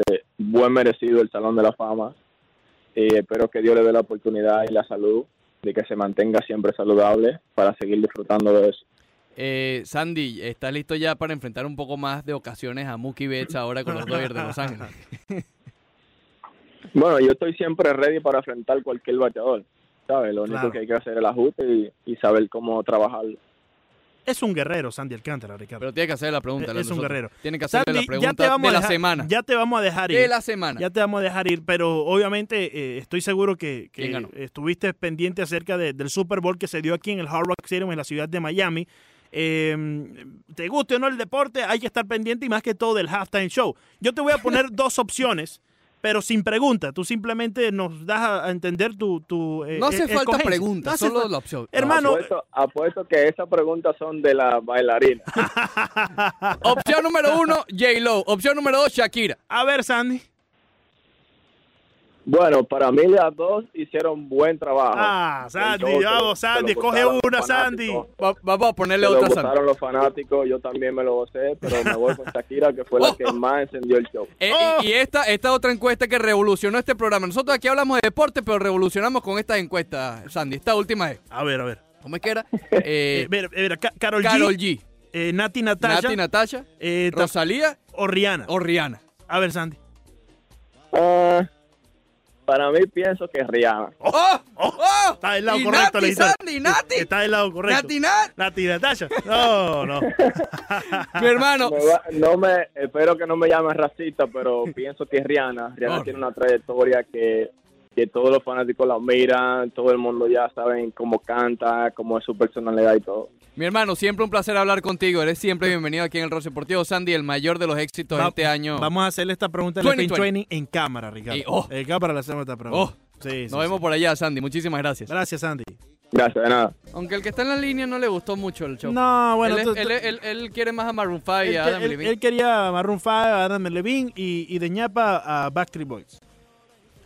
eh, buen merecido el Salón de la Fama. Y espero que Dios le dé la oportunidad y la salud de que se mantenga siempre saludable para seguir disfrutando de eso. Eh, Sandy, ¿estás listo ya para enfrentar un poco más de ocasiones a Mookie Betts ahora con los Dodgers de Los Ángeles? Bueno, yo estoy siempre ready para enfrentar cualquier bateador, ¿sabes? Lo único Claro. que hay que hacer es el ajuste y, y saber cómo trabajarlo. Es un guerrero, Sandy Alcántara, Ricardo. Pero tiene que hacer la pregunta. Es la un guerrero. Tiene que hacerle Sandy, la ya te pregunta vamos de la dejar- semana. Ya te vamos a dejar ir. de la semana. Ya te vamos a dejar ir, pero obviamente eh, estoy seguro que, estuviste pendiente acerca de- del Super Bowl que se dio aquí en el Hard Rock Stadium en la ciudad de Miami. Eh, te guste o no el deporte, hay que estar pendiente y más que todo del halftime show. Yo te voy a poner dos opciones, pero sin pregunta. Tú simplemente nos das a a entender tu. tu eh, no hace eh, falta No hace solo fa- la opción. Hermano, apuesto, apuesto que esas preguntas son de la bailarina. Opción número uno, J-Lo. Opción número dos, Shakira. a ver, Sandy. Bueno, para mí las dos hicieron buen trabajo. Ah, Sandy, vamos, Sandy, coge una, Sandy. Va- vamos a ponerle otra, Sandy. los fanáticos, yo también me lo gocé, pero me voy con Shakira, que fue la que más encendió el show. Eh, ¡Oh! y, y esta, esta otra encuesta que revolucionó este programa. Nosotros aquí hablamos de deporte, pero revolucionamos con esta encuesta, Sandy. Esta última es, A ver, a ver. ¿cómo es que era? Eh, Eh, mira, mira, Ca- Carol, Carol G, G, eh, Nati Natasha, Nati Natasha, eh, ta- Rosalía o Rihanna. o Rihanna. A ver, Sandy. Ah, para mí pienso que Rihanna. ¡Oh! ¡Oh! Está del lado Y correcto, Nati. Sandy, Nati. Está del lado correcto. Nati, Nat. Nati Natasha. No, no. Mi hermano. Me va- no me, espero que no me llamen racista, pero pienso que Rihanna. Rihanna Oh. tiene una trayectoria que, que todos los fanáticos la miran, todo el mundo ya saben cómo canta, cómo es su personalidad y todo. Mi hermano, siempre un placer hablar contigo. Eres siempre bienvenido aquí en el Roce Deportivo. Sandy, el mayor de los éxitos de este año. Vamos a hacerle esta pregunta de 2020. Pin Training en cámara, Ricardo. Y- oh. En cámara le hacemos esta pregunta. Oh. Sí, sí, Nos sí. vemos por allá, Sandy. Muchísimas gracias. Gracias, Sandy. Gracias, de nada. Aunque el que está en la línea no le gustó mucho el show. No, bueno. él, tú- él, él- él quiere más a Maroon 5 y él, a Adam él- Levine. él quería a Maroon 5, a Adam Levine y, y de ñapa a Backstreet Boys.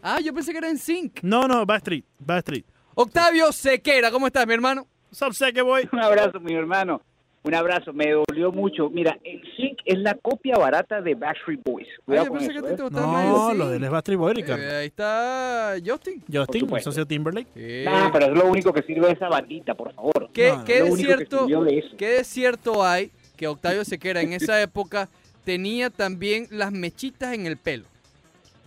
Ah, yo pensé que era en Sync. No, no, Backstreet. Backstreet. Octavio Sequera, ¿cómo estás, mi hermano? Boy? Un abrazo, mi hermano. Un abrazo, me dolió mucho. Mira, el Sync es la copia barata de Backstreet Boys. Ay, Cuidado yo con pensé que eso, ¿eh? No, lo de es Backstreet Boy, Ricardo. Eh, ahí está Justin. Justin, el socio Timberlake. Eh, Nah, pero es lo único que sirve esa bandita, por favor. ¿Qué, No, qué que cierto, de. ¿Qué de cierto hay que Octavio Sequera en esa época tenía también las mechitas en el pelo?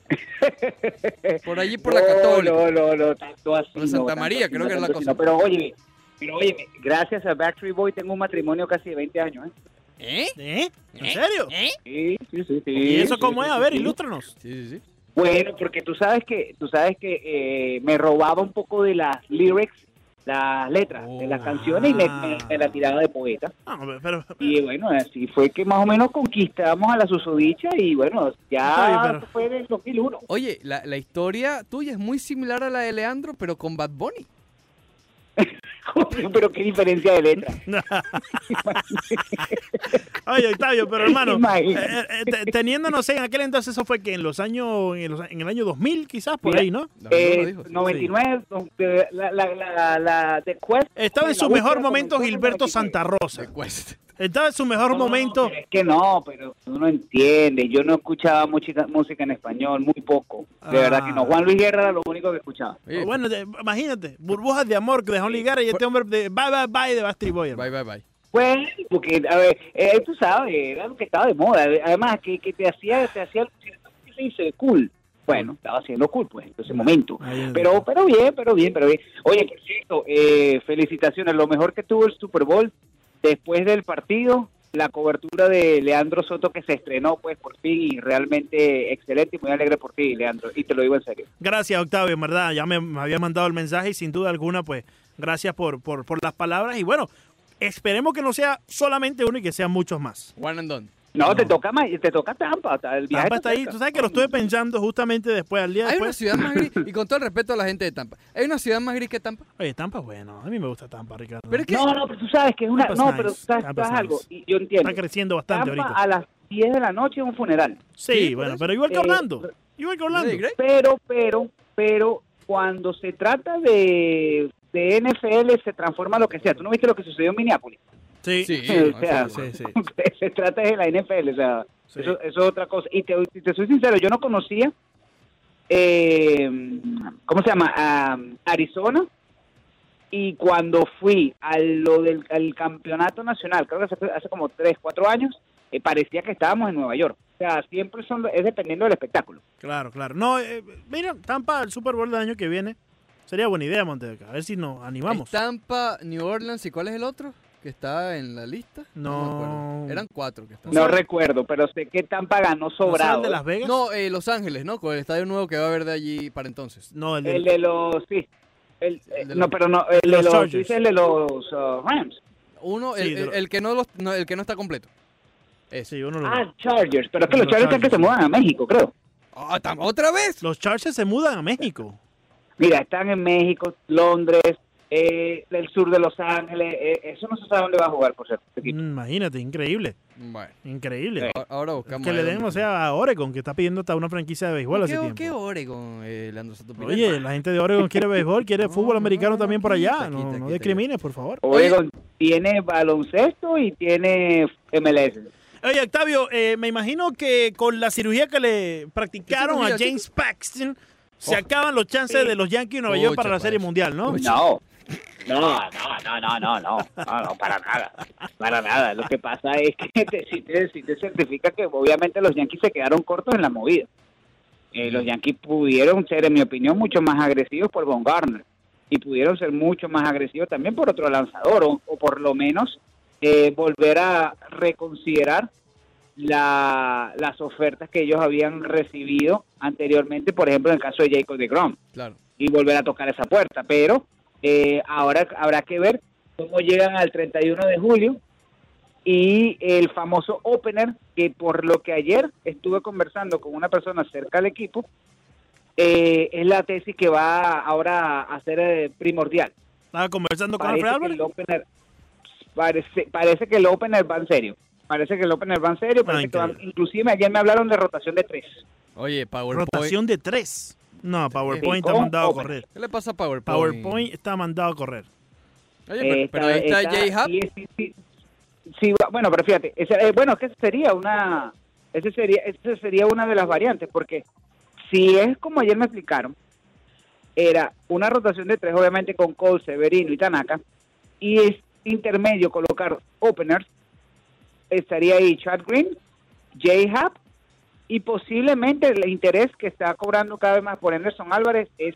Por allí por la No, Católica. No, no, no, tanto así. Por no, Santa María, creo no, que era la cosa. no. Pero oye, pero oye, gracias a Backstreet Boys tengo un matrimonio casi de 20 años, ¿eh? ¿Eh? ¿Eh? ¿En ¿Eh? serio? ¿Eh? Sí, sí, sí. sí, ¿Y eso sí, cómo sí, es? A ver, sí. ilústranos. Sí, sí, sí. Bueno, porque tú sabes que tú sabes que eh, me robaba un poco de las lyrics, las letras de las Oh. canciones y me, Ah. me- me la tiraba de poeta. No, pero, Y bueno, así fue que más o menos conquistamos a la susodicha y bueno, Oye, ya pero- eso fue del 2001. Oye, la, la historia tuya es muy similar a la de Leandro, pero con Bad Bunny. Pero qué diferencia de letra. Oye, Octavio, pero hermano, eh, eh, te- teniéndonos en aquel entonces, eso fue que en los años, en, los- en el año 2000, quizás, por Mira, ahí, ¿no? No, no lo Eh, dijo, sí. 99, no, de- la, la, la, la The Quest. Estaba en su mejor momento Gilberto 99. Santa Rosa. The Quest. Estaba en su mejor No, momento. es que no, pero tú no entiendes. Yo no escuchaba música, música en español, muy poco. De Ah. verdad que no. Juan Luis Guerra era lo único que escuchaba. Bueno, imagínate, burbujas de amor que dejó ligar y este hombre de bye bye bye de Backstreet Boy. Bye, bye, bye. Bueno, porque, a ver, eh, tú sabes, era lo que estaba de moda. Además, que, que te hacía, te hacía, ¿qué se dice? Cool. Bueno, estaba haciendo cool, pues, en ese momento. Pero, pero bien, pero bien, pero bien. Oye, por cierto, eh, felicitaciones. Lo mejor que tuvo el Super Bowl después del partido, la cobertura de Leandro Soto que se estrenó, pues, por fin, y realmente excelente y muy alegre por ti, Leandro. Y te lo digo en serio. Gracias, Octavio, en verdad. Ya me, me había mandado el mensaje y sin duda alguna, pues, gracias por, por, por las palabras. Y bueno, esperemos que no sea solamente uno y que sean muchos más. One and done. No, te toca te toca Tampa. El viaje Tampa está ahí. Tú sabes que lo estuve pensando justamente después, al día Hay una después. ciudad más gris, y con todo el respeto a la gente de Tampa, ¿hay una ciudad más gris que Tampa? Oye, Tampa es bueno. A mí me gusta Tampa, Ricardo. Pero es que No, no, pero tú sabes que es una... Tampa No, pero nice. sabes, sabes algo. Y yo entiendo. Está creciendo bastante Tampa ahorita. a las 10 de la noche es un funeral. Sí, bueno, eso. pero igual que Eh, Orlando. Igual que Orlando. Pero, pero, pero, cuando se trata de, de NFL se transforma lo que sea. ¿Tú no viste lo que sucedió en Minneapolis? Sí, Sí, o sea, sí, sí. se trata de la NFL, o sea, Sí. eso, eso es otra cosa. Y te, soy sincero, yo no conocía, eh, ¿cómo se llama? Ah, Arizona. Y cuando fui a lo del al campeonato nacional, creo que hace, hace como 3, 4 años, eh, parecía que estábamos en Nueva York. O sea, siempre son, es dependiendo del espectáculo. Claro, claro. No, eh, mira, Tampa, el Super Bowl del año que viene. Sería buena idea, Monteca. A ver si nos animamos. Tampa, New Orleans, ¿y cuál es el otro que está en la lista? No. acuerdo. Eran cuatro que estaban. No recuerdo, pero sé que Tampa ganó ¿No será el sobrado. de Las Vegas? No, eh, Los Ángeles, ¿no? Con el estadio nuevo que va a haber de allí para entonces. No, el de... El de los, sí. El, El de no, los- pero no, el los de los, Chargers. dice el de los uh, Rams. Uno, Sí, el, el- que no, los- no, el que no está completo. Ese. Sí, uno lo... Ah, Chargers, pero es que los, Los Chargers están que Chargers, se mudan a México, creo. Ah, ¿Otra vez? Los Chargers se mudan a México. Mira, están en México, Londres, eh, el sur de Los Ángeles. eh, eso no se sabe dónde va a jugar, por cierto. este equipo. Mm, Imagínate, increíble. Bueno, Increíble. a- ahora buscamos. Que le den, o sea, a Oregon, que está pidiendo hasta una franquicia de béisbol hace ¿Qué, tiempo. ¿Qué Oregon, eh, Leandro Soto? Oye, la gente de Oregon quiere béisbol, quiere fútbol no, americano no, también por allá. No, no discrimines, por favor. Oregon tiene baloncesto y tiene MLS. Oye, Octavio, eh, me imagino que con la cirugía que le practicaron ¿Qué a James Paxton, se Oh. acaban los chances Sí. de los Yankees de Nueva York para la Serie pues. Mundial, ¿no? No. No, no, no, no, no, no, no, no, para nada, para nada. Lo que pasa es que te, si, te, si te certifica que obviamente los Yankees se quedaron cortos en la movida. Eh, los Yankees pudieron ser, en mi opinión, mucho más agresivos por Von Garner y pudieron ser mucho más agresivos también por otro lanzador o, o por lo menos eh, volver a reconsiderar la- las ofertas que ellos habían recibido anteriormente, por ejemplo, en el caso de Jacob de Grom Claro. y volver a tocar esa puerta. Pero eh, ahora habrá que ver cómo llegan al 31 de julio y el famoso opener, que por lo que ayer estuve conversando con una persona cerca del equipo, eh, es la tesis que va ahora a ser eh, primordial. Estaba conversando con Parece Alfred que, Álvarez. el opener, parece, parece que el opener va en serio. Parece que el opener va en serio. Parece que van- inclusive ayer me hablaron de rotación de tres. Oye, PowerPoint. Rotación de tres. No, PowerPoint está mandado a correr. ¿Qué le pasa a PowerPoint? PowerPoint está mandado a correr. Oye, pero, Eh, pero ahí está, J-Hub. sí, bueno, pero fíjate, ese- eh, bueno, que sería una, ese sería, ese sería una de las variantes, porque si es como ayer me explicaron, era una rotación de tres, obviamente con Cole, Severino y Tanaka, y es intermedio colocar openers, estaría ahí Chad Green, J-Hub, y posiblemente el interés que está cobrando cada vez más por Anderson Álvarez es,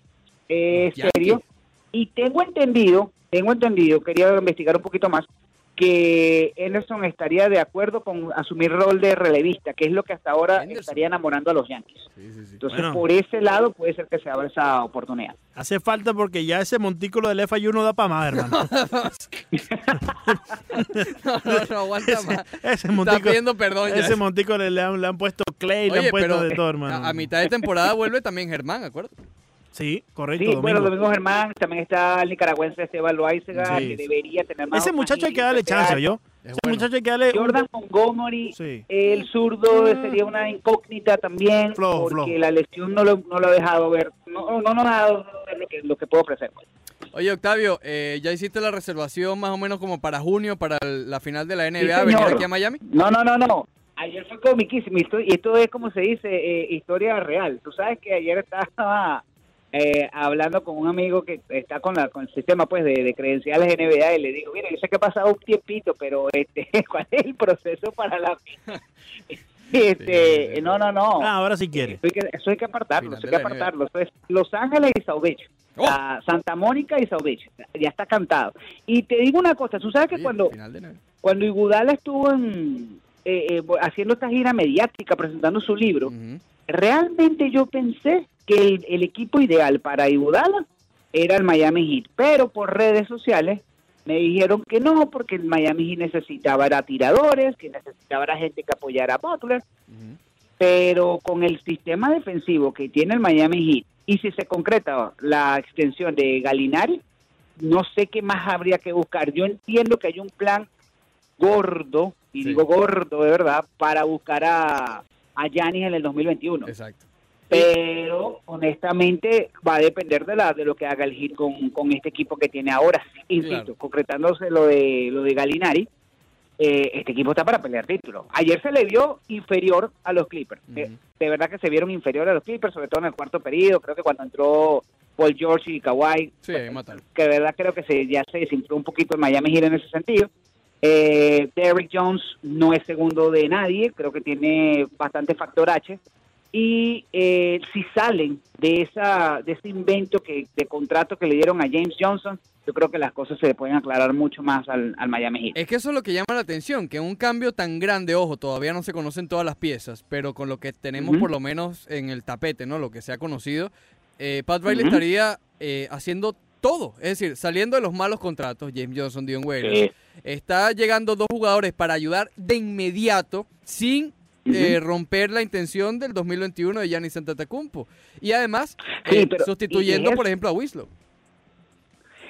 Yankees. serio. Y tengo entendido, tengo entendido, quería investigar un poquito más, que Anderson estaría de acuerdo con asumir rol de relevista, que es lo que hasta ahora Anderson. estaría enamorando a los Yankees. Sí, sí, sí. Entonces, Bueno. por ese lado puede ser que se abra esa oportunidad. Hace falta porque ya ese montículo del FIU no da para más, hermano. No, no, no, aguanta más. ese Está montículo, pidiendo perdón ya. ese montículo le, han, le han puesto Clay, le han puesto pero de todo, hermano. a, a mitad de temporada vuelve también Germán, ¿acuerdo? Sí, correcto. Sí, bueno, Domingo. Domingo Germán, también está el nicaragüense Esteban Loaizaga, Sí, que debería tener más Ese muchacho hay que darle chance, yo. Es Ese bueno. muchacho hay que darle. Jordan Montgomery, Sí. el zurdo sería una incógnita también, Flojo, porque la lesión no lo, no lo ha dejado ver, no, no nos ha dado ver lo que, lo que puede ofrecer. pues. Oye, Octavio, eh, ¿ya hiciste la reservación más o menos como para junio, para el- la final de la NBA, venir aquí a Miami? No, no, no, no. Ayer fue comiquísimo y esto, y esto es como se dice, eh, historia real. Tú sabes que ayer estaba eh, hablando con un amigo que está con, la, con el sistema pues de, de credenciales NBA y le digo, mira, yo sé que ha pasado un tiempito, pero este, ¿cuál es el proceso para la? Este, Sí. no, no, no. Ah, ahora sí quiere. Eso hay que, eso hay que apartarlo, eso hay que apartarlo. Eso es Los Ángeles y South Beach. Oh. Ah, Santa Mónica y South Beach. Ya está cantado. Y te digo una cosa, tú sabes que Oye, cuando cuando Igudala estuvo en, eh, eh, haciendo esta gira mediática, presentando su libro, realmente yo pensé que el, el equipo ideal para Igudala era el Miami Heat, pero por redes sociales me dijeron que no, porque el Miami Heat necesitaba tiradores, que necesitaba gente que apoyara a Butler, pero con el sistema defensivo que tiene el Miami Heat, y si se concreta la extensión de Galinari, no sé qué más habría que buscar. Yo entiendo que hay un plan gordo, y Sí. digo gordo de verdad, para buscar a, a Giannis en el 2021. Exacto. Pero honestamente va a depender de la de lo que haga el Heat con, con este equipo que tiene ahora. Insisto, Claro. concretándose lo de lo de Galinari, eh, este equipo está para pelear título. Ayer se le vio inferior a los Clippers. Eh, de verdad que se vieron inferior a los Clippers, sobre todo en el cuarto periodo. Creo que cuando entró Paul George y Kawhi, Sí, mataron. que de verdad creo que se, ya se desinfló un poquito el Miami Heat en ese sentido. Eh, Derrick Jones no es segundo de nadie, creo que tiene bastante factor H. Y eh, si salen de esa de ese invento que de contrato que le dieron a James Johnson, yo creo que las cosas se le pueden aclarar mucho más al, al Miami Heat. Es que eso es lo que llama la atención, que un cambio tan grande, ojo, todavía no se conocen todas las piezas, pero con lo que tenemos por lo menos en el tapete, ¿no? Lo que se ha conocido, eh, Pat Riley estaría eh, haciendo todo, es decir, saliendo de los malos contratos, James Johnson, Dion Waiters, está llegando dos jugadores para ayudar de inmediato sin eh, romper la intención del 2021 de Giannis Antetokounmpo y además Sí, eh, pero- sustituyendo por ejemplo a Winslow.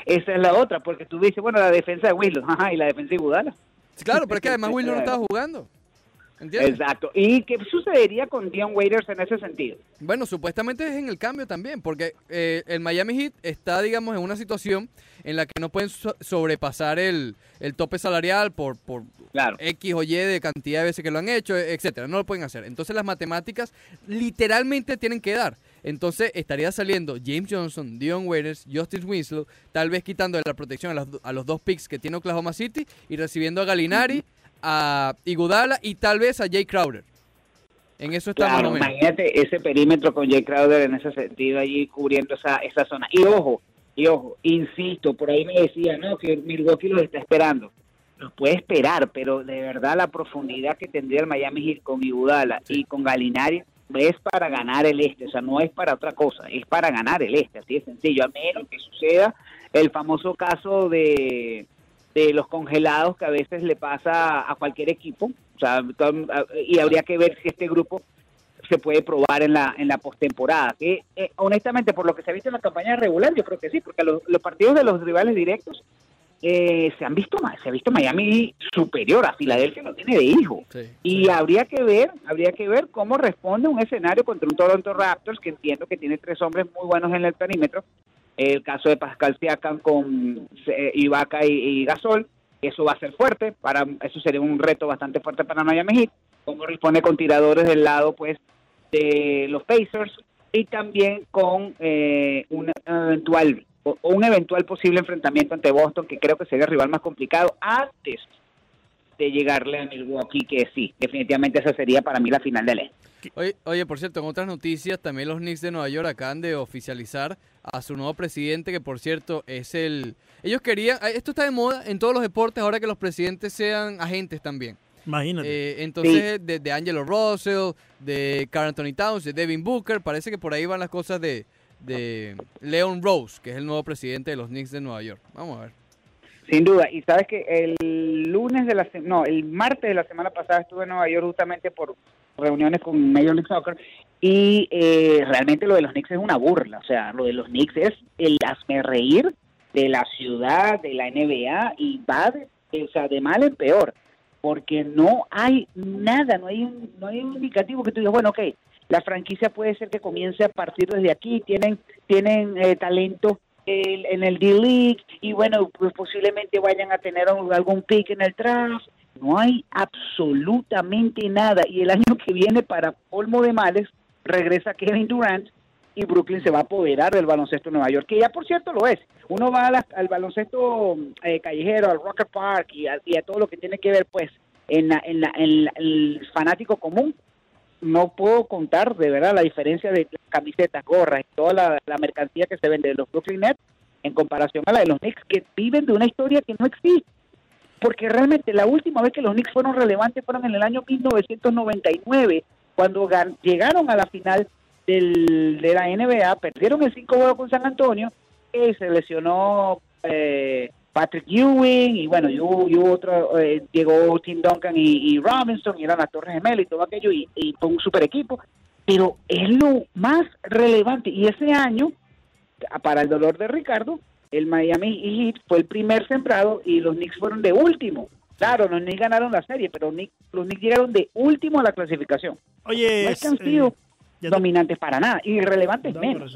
Esa es la otra, porque tú dices, bueno, la defensa de Willow, ajá, y la defensa de Budala. Claro, pero es que además Winslow no estaba jugando. ¿Entiendes? Exacto. ¿Y qué sucedería con Dion Waiters en ese sentido? Bueno, supuestamente es en el cambio también, porque eh, el Miami Heat está, digamos, en una situación en la que no pueden so- sobrepasar el, el tope salarial por, por Claro. X o Y de cantidad de veces que lo han hecho, etcétera. No lo pueden hacer. Entonces las matemáticas literalmente tienen que dar. Entonces estaría saliendo James Johnson, Dion Waiters, Justin Winslow, tal vez quitando la protección a los, a los dos picks que tiene Oklahoma City y recibiendo a Galinari, a Iguodala y tal vez a Jay Crowder. En eso estamos Claro, menos. imagínate ese perímetro con Jay Crowder en ese sentido allí cubriendo esa, esa zona. Y ojo, y ojo, insisto, por ahí me decía, no, que Milwaukee los está esperando. Los puede esperar, pero de verdad la profundidad que tendría el Miami Heat con Iguodala y con Galinari es para ganar el este, o sea, no es para otra cosa, es para ganar el este, así de sencillo, a menos que suceda el famoso caso de, de los congelados que a veces le pasa a cualquier equipo, o sea, y habría que ver si este grupo se puede probar en la en la postemporada. Que eh, honestamente, por lo que se ha visto en la campaña regular, yo creo que sí, porque los, los partidos de los rivales directos eh, se han visto más, se ha visto Miami superior a Filadelfia, no tiene de hijo. Sí, Y habría que ver, habría que ver cómo responde un escenario contra un Toronto Raptors que entiendo que tiene tres hombres muy buenos en el perímetro. El caso de Pascal Siakam con eh, Ibaka y, y Gasol, eso va a ser fuerte, para eso sería un reto bastante fuerte para Miami Heat. Cómo responde con tiradores del lado, pues, de los Pacers y también con eh, un eventual o un eventual posible enfrentamiento ante Boston, que creo que sería el rival más complicado antes de llegarle a Milwaukee, que sí, definitivamente esa sería para mí la final del este. Oye, oye, por cierto, en otras noticias, también los Knicks de Nueva York acaban de oficializar a su nuevo presidente, que por cierto es el... Ellos querían... eh, Esto está de moda en todos los deportes, ahora que los presidentes sean agentes también. Imagínate. Eh, entonces, de, de Angelo Russell, de Carl Anthony Towns, de Devin Booker, parece que por ahí van las cosas de, de Leon Rose, que es el nuevo presidente de los Knicks de Nueva York. Vamos a ver. Sin duda, y sabes que el lunes de la no, el martes de la semana pasada estuve en Nueva York justamente por reuniones con Major League Soccer y eh, realmente lo de los Knicks es una burla, o sea, lo de los Knicks es el hazme reír de la ciudad, de la NBA y va de, o sea, de mal en peor, porque no hay nada, no hay un, no hay un indicativo que tú digas, bueno, ok, la franquicia puede ser que comience a partir desde aquí, tienen, tienen eh, talento el- en el D-League y bueno, pues posiblemente vayan a tener algún pick en el draft. No hay absolutamente nada y el año que viene para polmo de males regresa Kevin Durant y Brooklyn se va a apoderar del baloncesto de Nueva York, que ya por cierto lo es. Uno va al baloncesto eh, callejero, al Rocker Park y a, y a todo lo que tiene que ver pues en, la- en, la- en la- el fanático común no puedo contar de verdad la diferencia de camisetas, gorras y toda la, mercancía que se vende de los Brooklyn Nets en comparación a la de los Knicks que viven de una historia que no existe. Porque realmente la última vez que los Knicks fueron relevantes fueron en el año 1999, cuando llegaron a la final del, de la NBA, perdieron el 5 juegos con San Antonio, y se lesionó eh, Patrick Ewing, y bueno, y hubo, y hubo otro, eh, llegó Tim Duncan y, y Robinson, y eran las Torres Gemelas y todo aquello, y, y fue un super equipo. Pero es lo más relevante, y ese año, para el dolor de Ricardo, el Miami Heat fue el primer sembrado y los Knicks fueron de último. Claro, los Knicks ganaron la serie, pero Knicks- los Knicks llegaron de último a la clasificación. Oye, no es que han eh, sido te- dominantes para nada, irrelevantes No, menos.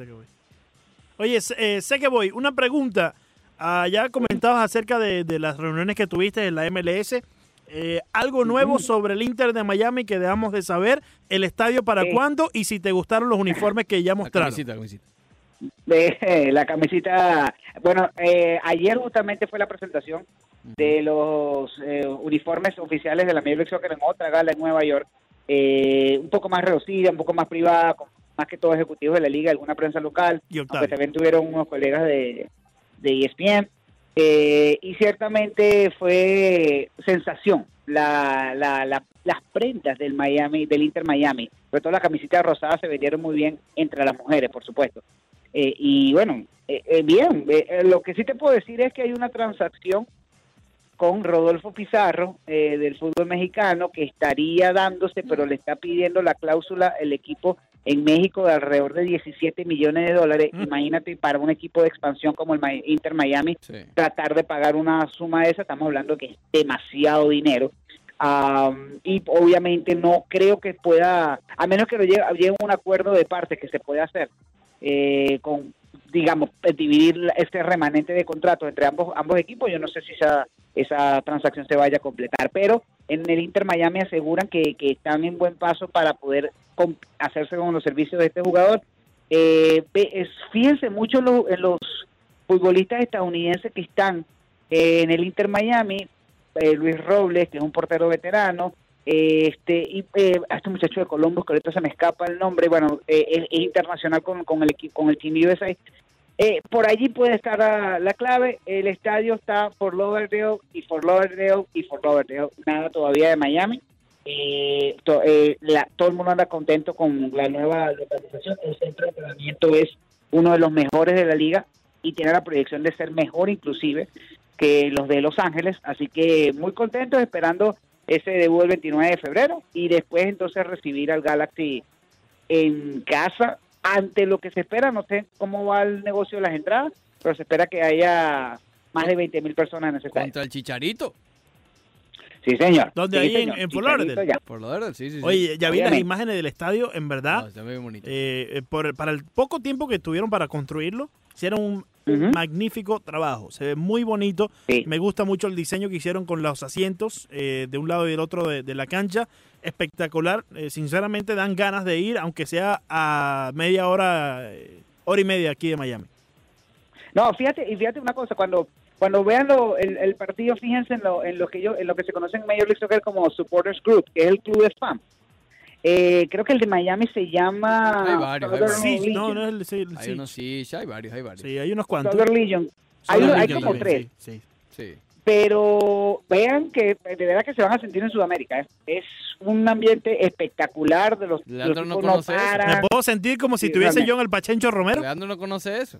Oye, eh, sé que voy. Una pregunta. Ah, ya comentabas acerca de, de las reuniones que tuviste en la MLS. Eh, ¿Algo nuevo sobre el Inter de Miami que debamos de saber? ¿El estadio para cuándo? Y si te gustaron los uniformes que ya La mostraron. camisita, la camisita. de la camiseta. Bueno, eh, ayer justamente fue la presentación de los eh, uniformes oficiales de la Major League Soccer en otra gala en Nueva York, eh, un poco más reducida, un poco más privada, con más que todo ejecutivos de la liga, alguna prensa local, Y aunque también tuvieron unos colegas de, de ESPN. eh, y ciertamente fue sensación la, la, la- las prendas del Miami, del Inter Miami, sobre todo las camisetas rosadas se vendieron muy bien entre las mujeres, por supuesto. Eh, y bueno, eh, eh, bien, eh, lo que sí te puedo decir es que hay una transacción con Rodolfo Pizarro del fútbol mexicano que estaría dándose, pero le está pidiendo la cláusula el equipo en México de alrededor de 17 millones de dólares. Mm. Imagínate para un equipo de expansión como el Inter Miami Sí. tratar de pagar una suma de esa, estamos hablando que es demasiado dinero. Am, y obviamente no creo que pueda, a menos que lo llegue, llegue un acuerdo de partes que se puede hacer eh, con, digamos, eh, dividir este remanente de contratos entre ambos ambos equipos. Yo no sé si esa, esa transacción se vaya a completar, pero en el Inter Miami aseguran que, que están en buen paso para poder hacerse con los servicios de este jugador. Eh, fíjense mucho en lo- en los futbolistas estadounidenses que están eh, en el Inter Miami, eh, Luis Robles, que es un portero veterano, Este, y eh, este muchacho de Columbus, que ahorita se me escapa el nombre, bueno, eh, es, internacional con, con el con el Team USA. Eh, por allí puede estar la, la clave. El estadio está por Lauderdale y por Lauderdale y por Lauderdale. Nada todavía de Miami. Eh, to- eh, la- todo el mundo anda contento con la nueva localización. El centro de entrenamiento es uno de los mejores de la liga y tiene la proyección de ser mejor inclusive que los de Los Ángeles. Así que muy contentos esperando ese debut el 29 de febrero y después entonces recibir al Galaxy en casa ante lo que se espera. No sé cómo va el negocio de las entradas, pero se espera que haya más de 20 mil personas en ese. Contra el Chicharito. Sí, señor. ¿Dónde? Sí, Ahí en- señor. en Fort Chicharito Lauderdale. verde, sí, sí, sí. Oye, ya vi las imágenes del estadio, en No, verdad. está muy bonito. eh, eh, por, para el poco tiempo que tuvieron para construirlo, hicieron un magnífico trabajo. Se ve muy bonito. Sí. Me gusta mucho el diseño que hicieron con los asientos eh, de un lado y del otro de, de la cancha. Espectacular. Eh, sinceramente dan ganas de ir, aunque sea a media hora, eh, hora y media aquí de Miami. No, fíjate, y fíjate una cosa, cuando cuando vean lo- el, el partido, fíjense en lo, en lo que yo, en lo que se conoce en Major League Soccer como Supporters Group, que es el club de fans. Eh, creo que el de Miami se llama Hay varios, hay varios. Sí, no, no es el, sí, el- Hay sí. unos sí, sí, hay varios, hay varios. Sí, hay unos cuantos. Southern Legion. Hay, como también, tres, sí, sí. Sí. pero vean que de verdad que se van a sentir en Sudamérica. ¿eh? Es un ambiente espectacular de los, Leandro los no conoce eso. Me puedo sentir como si Sí, tuviese realmente. yo en el Pachencho Romero. Leandro no conoce eso.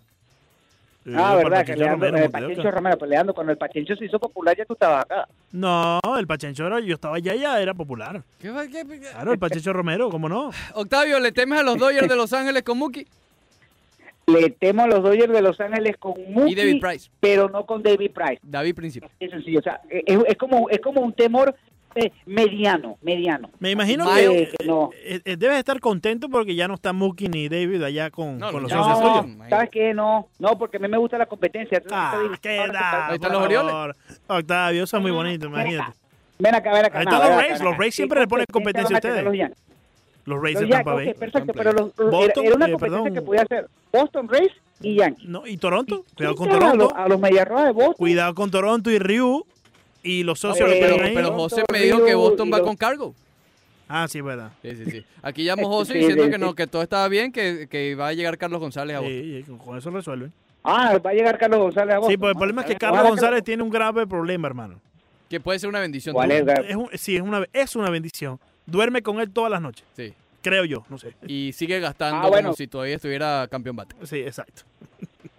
Sí, Ah, el verdad, que Leandro, Romero, el Montevideo. Pachencho Romero, pues Leandro, cuando el Pachencho se hizo popular ya tú estabas acá. No, el Pachencho era, yo estaba allá, ya era popular. ¿Qué qué- qué- Claro, el Pachencho Romero, ¿cómo no? Octavio, ¿le temes a los Dodgers de Los Ángeles con Mookie? Le temo a los Dodgers de Los Ángeles con Mookie, Y David Price. pero no con David Price. David Principio. Es sencillo, o sea, es, es como es como un temor eh, mediano, mediano. Me imagino que que no. eh, eh, debes estar contento porque ya no está Mookie ni David allá con, No, con los no, socios no. ¿Sabes qué? No, no, porque a mí me gusta la competencia. Ah, qué da, Ahí están por los Orioles. Octavio, eso es muy bonito, imagínate. Ven acá, ven acá. Ahí no, están los Rays, los Rays siempre le ponen ¿Qué competencia a ustedes. Los Rays de Tampa Bay. perfecto, pero los, Boston, era una eh, competencia que podía hacer Boston Rays y Yankees. No, y Toronto, cuidado con ¿Quién trajo a Toronto. los- A los Mediarrojas de Boston. Cuidado con Toronto y Ryu y los socios Eh, Pero, José me dijo que Boston va los- con cargo. Ah, sí, verdad. Sí, sí, sí. Aquí llamó José Sí, diciendo sí, que no, que todo estaba bien, que, que va a llegar Carlos González a Boston. Sí, con eso resuelven. Ah, va a llegar Carlos González a Boston. Sí, pues el Ah, problema es que ojalá Carlos que- González tiene un grave problema, hermano. Que puede ser una bendición. ¿Cuál es? Es un- sí, es una, es una bendición. Duerme con él todas las noches, Sí. creo yo, no sé. Y sigue gastando Ah, bueno. como si todavía estuviera campeón bate. Sí, exacto.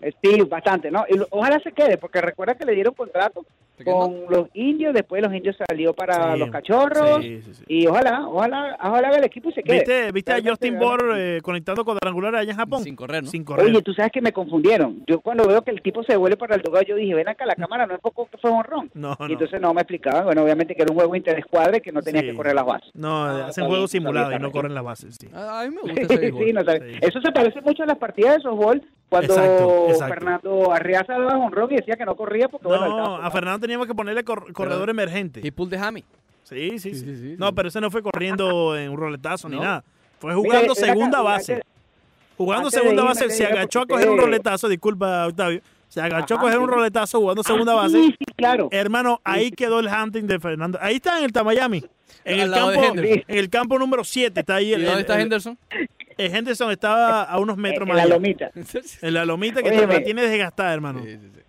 Eh, Sí, bastante, ¿no? Y ojalá se quede, porque recuerda que le dieron contrato. Con los indios, después los indios salió para Sí. los cachorros, Sí, sí, sí. y ojalá, ojalá, ojalá que el equipo se quede. ¿Viste, viste a Justin. Bohr eh, conectando cuadrangulares allá en Japón? Sin correr, ¿no? Sin correr. Oye, tú sabes que me confundieron. Yo cuando veo que el tipo se vuelve para el dogado, yo dije, ven acá, la cámara no es poco que fue honrón. no, Y no. entonces no me explicaban, bueno, obviamente que era un juego interescuadre que no tenía Sí. que correr las bases. No, Ah, hacen juegos simulados y no corren las bases. Sí. A, a mí me gusta ese no. Eso se parece mucho a las partidas de softball cuando Exacto, exacto. Fernando Arriaza daba honrón y decía que no corría porque bueno, No, campo, a Fernando teníamos que ponerle cor- corredor emergente. He pulled the hammy. Sí, sí, Sí, sí. sí, sí, No, pero ese no fue corriendo en un roletazo ni No. nada. Fue jugando acá, segunda antes- base. Jugando antes de segunda irme, base, se agachó a coger un roletazo, disculpa, Octavio. Se agachó a coger un roletazo jugando segunda Ah, base. Sí, sí, claro. Hermano, ahí quedó el hunting de Fernando. Ahí está en el Miami. En el, campo, en el campo número 7 está ahí. ¿Y El, dónde el- está Henderson? el Henderson estaba a unos metros en más la allá. lomita. En la lomita que Óyeme. la tiene desgastada, hermano. Sí, sí, sí.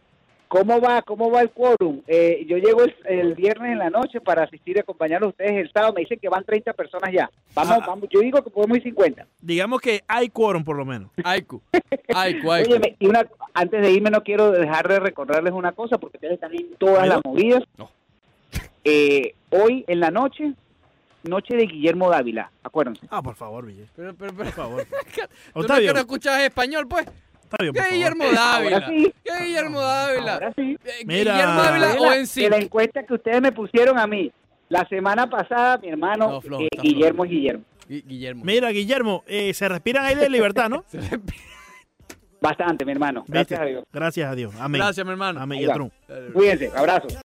¿Cómo va, cómo va el quórum? Eh, yo llego el, el viernes en la noche para asistir y acompañar a ustedes el sábado. Me dicen que van 30 personas ya. Vamos, Ah. vamos. Yo digo que podemos ir 50. Digamos que hay quórum por lo menos. Aiku. Óyeme, y una, antes de irme no quiero dejar de recordarles una cosa porque ustedes están en todas las movidas. No. Eh, hoy en la noche, noche de Guillermo Dávila, acuérdense. Ah, por favor, Ville. Pero, pero, pero, Por favor. ¿Tú no, Octavio, que no escuchas español, pues? Octavio, por ¿Qué favor. Guillermo Dávila? Ahora sí. ¿Qué Guillermo Dávila? Ahora sí. Mira. ¿Guillermo Dávila De o la, en de sí? la encuesta que ustedes me pusieron a mí la semana pasada, mi hermano, No, flojo, eh, Guillermo es Guillermo. Guillermo. Mira, Guillermo, eh, se respiran aire de libertad, ¿no? Bastante, mi hermano. Gracias ¿Viste? a Dios. Gracias a Dios. Amén. Gracias, mi hermano. Amén. Cuídense. Abrazos.